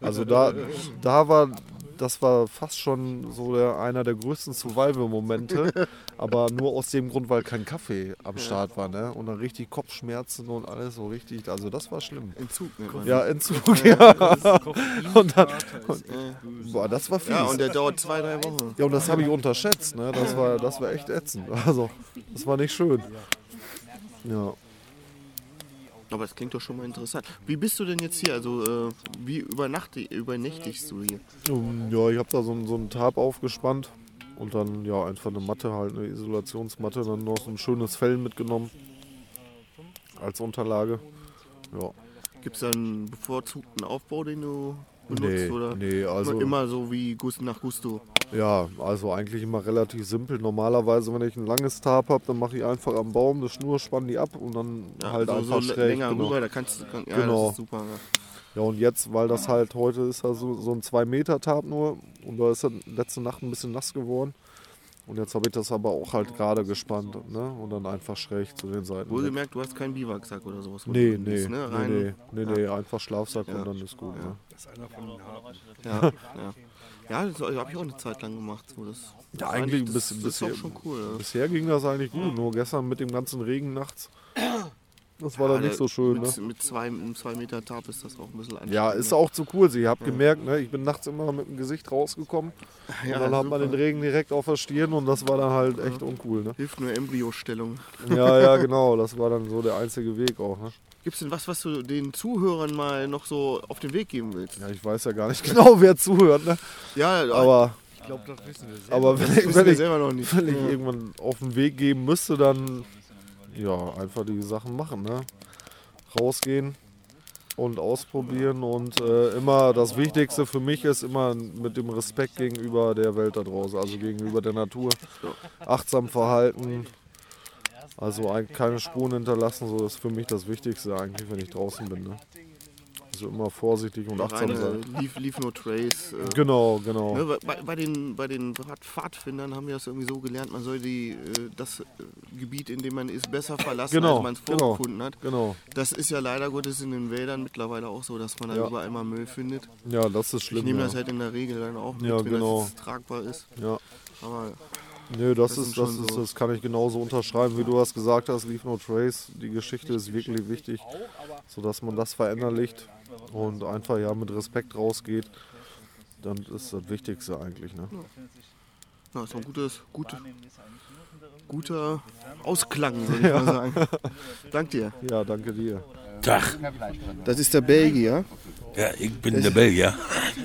Also da, da war, das war fast schon so der, einer der größten Survival-Momente, aber nur aus dem Grund, weil kein Kaffee am Start war. Ne? Und dann richtig Kopfschmerzen und alles so richtig, also das war schlimm. Entzug, man Ja. Entzug, ja. Und dann, und, boah, das war fies. Ja, und der dauert zwei, drei Wochen. Ja, und das habe ich unterschätzt. Ne? Das, war, das war echt ätzend. Also, das war nicht schön. Ja. Aber es klingt doch schon mal interessant. Wie bist du denn jetzt hier? Also, äh, wie übernächtigst du hier? Um, ja, ich habe da so, ein- so einen Tarp aufgespannt und dann ja einfach eine Matte, halt eine Isolationsmatte, dann noch so ein schönes Fell mitgenommen. als Unterlage. Ja. Gibt es da einen bevorzugten Aufbau, den du benutzt? Nee, oder nee, also- immer so wie nach Gusto? Ja, also eigentlich immer relativ simpel. Normalerweise, wenn ich ein langes Tarp habe, dann mache ich einfach am Baum eine Schnur, spann die ab und dann Ja, halt so- einfach so schräg. länger genau. rüber, da kannst du- kann- ja, das genau. ist super, ja. Ja, und jetzt, weil das halt heute ist, ja so, so ein 2 Meter Tarp nur und da ist er letzte Nacht ein bisschen nass geworden. Und jetzt habe ich das aber auch halt gerade gespannt ne? und dann einfach schräg zu den Seiten. Wohlgemerkt, du hast keinen Biwaksack oder sowas. Nee, nee, bist, ne? nee, Rein- nee, nee, ja. nee, einfach Schlafsack Ja. und dann ist gut. Ja. Ne? Das ist einer von den Haaren. Ja, ja. Ja, das habe ich auch eine Zeit lang gemacht. So, das, Ja, das eigentlich das, bis, das bisher, ist auch schon cool. Ja. bisher ging das eigentlich gut. Nur gestern mit dem ganzen Regen nachts, das war Ja, dann nicht so schön. Mit, Ne? mit zwei, einem zwei Meter Tab ist das auch ein bisschen Ja, anstrengend, ist ne? auch zu cool. Sie habt Ja. gemerkt, ne, ich bin nachts immer mit dem Gesicht rausgekommen. Ja, und dann hat man den Regen direkt auf der Stirn und das war dann halt echt uncool. Ne? Hilft nur Embryostellung. Ja, ja, genau. Das war dann so der einzige Weg auch. Ne? Gibt es denn was, was du den Zuhörern mal noch so auf den Weg geben willst? Ja, ich weiß ja gar nicht genau, wer zuhört. Ne? Ja, aber. Ich glaub, das wissen wir selber Aber wenn Das ich, wissen wenn wir ich, selber noch nicht. Wenn ich Ja. irgendwann auf den Weg geben müsste, dann ja, einfach die Sachen machen. Ne? Rausgehen und ausprobieren. Und äh, immer das Wichtigste für mich ist immer mit dem Respekt gegenüber der Welt da draußen, also gegenüber der Natur. Achtsam verhalten. Also keine Spuren hinterlassen, so ist für mich das Wichtigste eigentlich, wenn ich draußen bin. Ne? Also immer vorsichtig und achtsam sein. Leave, leave no trace. äh. Genau, genau. Ne, bei, bei den, bei den Pfad- Pfadfindern haben wir das irgendwie so gelernt, man soll die, äh, das äh, Gebiet, in dem man ist, besser verlassen, Genau, als man es genau, vorgefunden hat. genau. Das ist ja leider Gottes in den Wäldern mittlerweile auch so, dass man da Ja. überall mal Müll findet. Ja, das ist schlimm, Ich nehme ja. das halt in der Regel dann auch mit, Ja, wenn genau. das tragbar ist. Ja. Aber Nö, das, Das ist, das, ist, so- das kann ich genauso unterschreiben, wie du hast gesagt hast, Leave No Trace. Die Geschichte ist wirklich wichtig, sodass man das verinnerlicht und einfach ja mit Respekt rausgeht. Dann ist das Wichtigste eigentlich. Ne? ja, ist ein gutes, gute, guter Ausklang, würde ich mal sagen. Dank dir. Ja, danke dir. Tag. Das ist der Belgier. Ja, ich bin Das- der Belgier.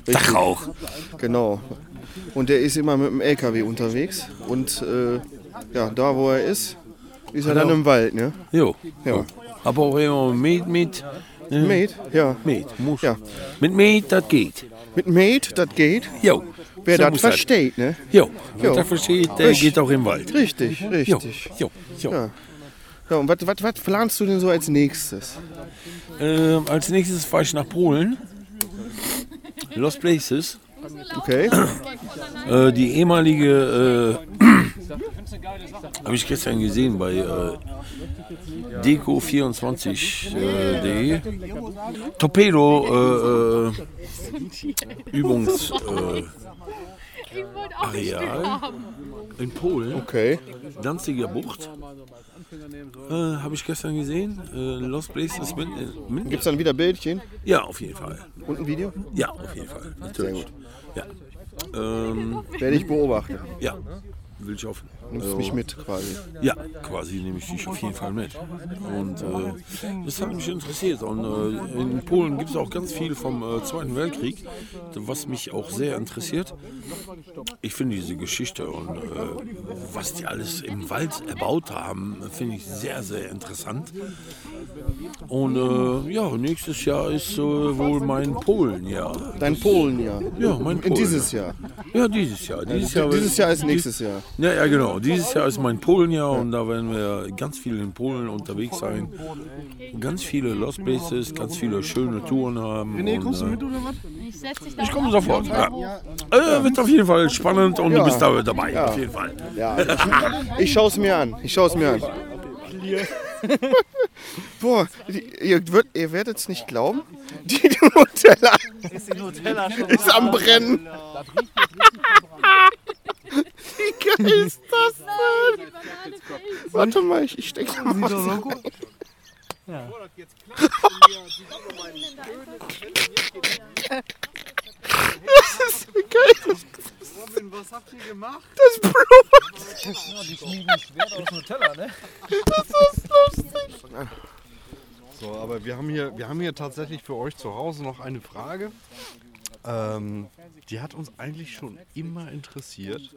Tag auch. Genau. Und der ist immer mit dem LKW unterwegs. Und äh, ja, da wo er ist, ist er dann Genau. im Wald, ne? Jo. Ja. Aber auch immer Met mit. Ne? Met, ja. Met, muss. Ja. Mit Met, das geht. Mit Met, das geht. Jo. Wer So das versteht, ne? Jo. Wer Jo. das versteht, der Richtig. geht auch im Wald. Richtig, richtig. Jo. Jo. Ja. Ja, und was planst du denn so als nächstes? Ähm, als nächstes fahre ich nach Polen. Lost Places. Okay. Äh, die ehemalige, äh, habe ich gestern gesehen bei äh, Deco24.de. Torpedo äh, äh, Übungs äh, Areal in Polen. Okay. Danziger Bucht. Äh, habe ich gestern gesehen. Äh, Lost Places mit, mit Gibt es dann wieder Bildchen? Ja, auf jeden Fall. Und ein Video? Ja, auf jeden Fall. Natürlich. Sehr gut. Ja. Ähm, Werde ich beobachten. Ja, will ich hoffen. Nimmst mich mit quasi. Ja, quasi nehme ich dich auf jeden Fall mit. Und äh, das hat mich interessiert. Und äh, in Polen gibt es auch ganz viel vom äh, Zweiten Weltkrieg, was mich auch sehr interessiert. Ich finde diese Geschichte und äh, was die alles im Wald erbaut haben, finde ich sehr, sehr interessant. Und äh, ja, nächstes Jahr ist äh, wohl mein Polenjahr. Dein Polenjahr? Ja, mein In Polen. dieses Jahr? Ja, dieses Jahr. Dieses Ja, Jahr, dieses Jahr ist nächstes Jahr. Ja, ja, genau. Dieses Jahr ist mein Polenjahr und da werden wir ganz viel in Polen unterwegs sein. Ganz viele Lost Places, ganz viele schöne Touren haben. René, und, kommst du äh, mit oder was? Ich setz dich da Ich komme sofort. Ja. Äh, wird auf jeden Fall spannend und du bist da dabei. Auf jeden Fall. Ich, ich schaue es mir an. Ich schaue es mir an. Boah, die- ihr, wird, ihr werdet es nicht glauben. Die Nutella Ist die Nutella schon ist am Brennen. Wie geil ist das denn? Warte mal, ich, ich stecke mal was rein. Ja. Das ist so geil. Robin, was habt ihr gemacht? Das Blut. Ja, die schmieden Schwert aus Nutella, ne? Das ist lustig. So, aber wir haben, hier, wir haben hier tatsächlich für euch zu Hause noch eine Frage. Ähm, die hat uns eigentlich schon immer interessiert.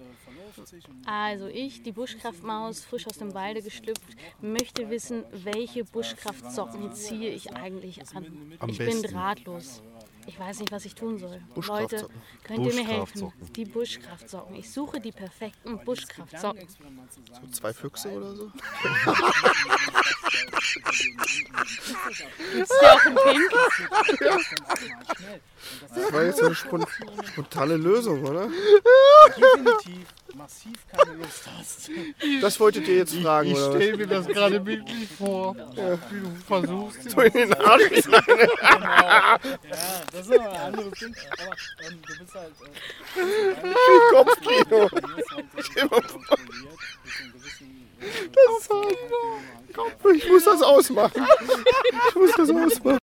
Also ich, die Buschkraftmaus, frisch aus dem Walde geschlüpft, möchte wissen, welche Buschkraftsocken ziehe ich eigentlich an. Am ich bin besten. ratlos. Ich weiß nicht, was ich tun soll. Leute, könnt ihr mir helfen? Die Buschkraftsocken. Ich suche die perfekten Buschkraftsocken. So zwei Füchse oder so? Gibt's die auch in Pink? Das war jetzt so eine spon spontane Lösung, oder? Definitiv massiv keine Lust hast. Das wolltet ihr jetzt fragen, Ich oder was? stell mir das gerade bildlich vor, wie du versuchst. So in den Arsch hinein. Ja, das ist aber ein anderes Ding. Aber ähm, du bist halt. Äh, Kopfkino. Das ist halt, ich muss das ausmachen. Ich muss das ausmachen.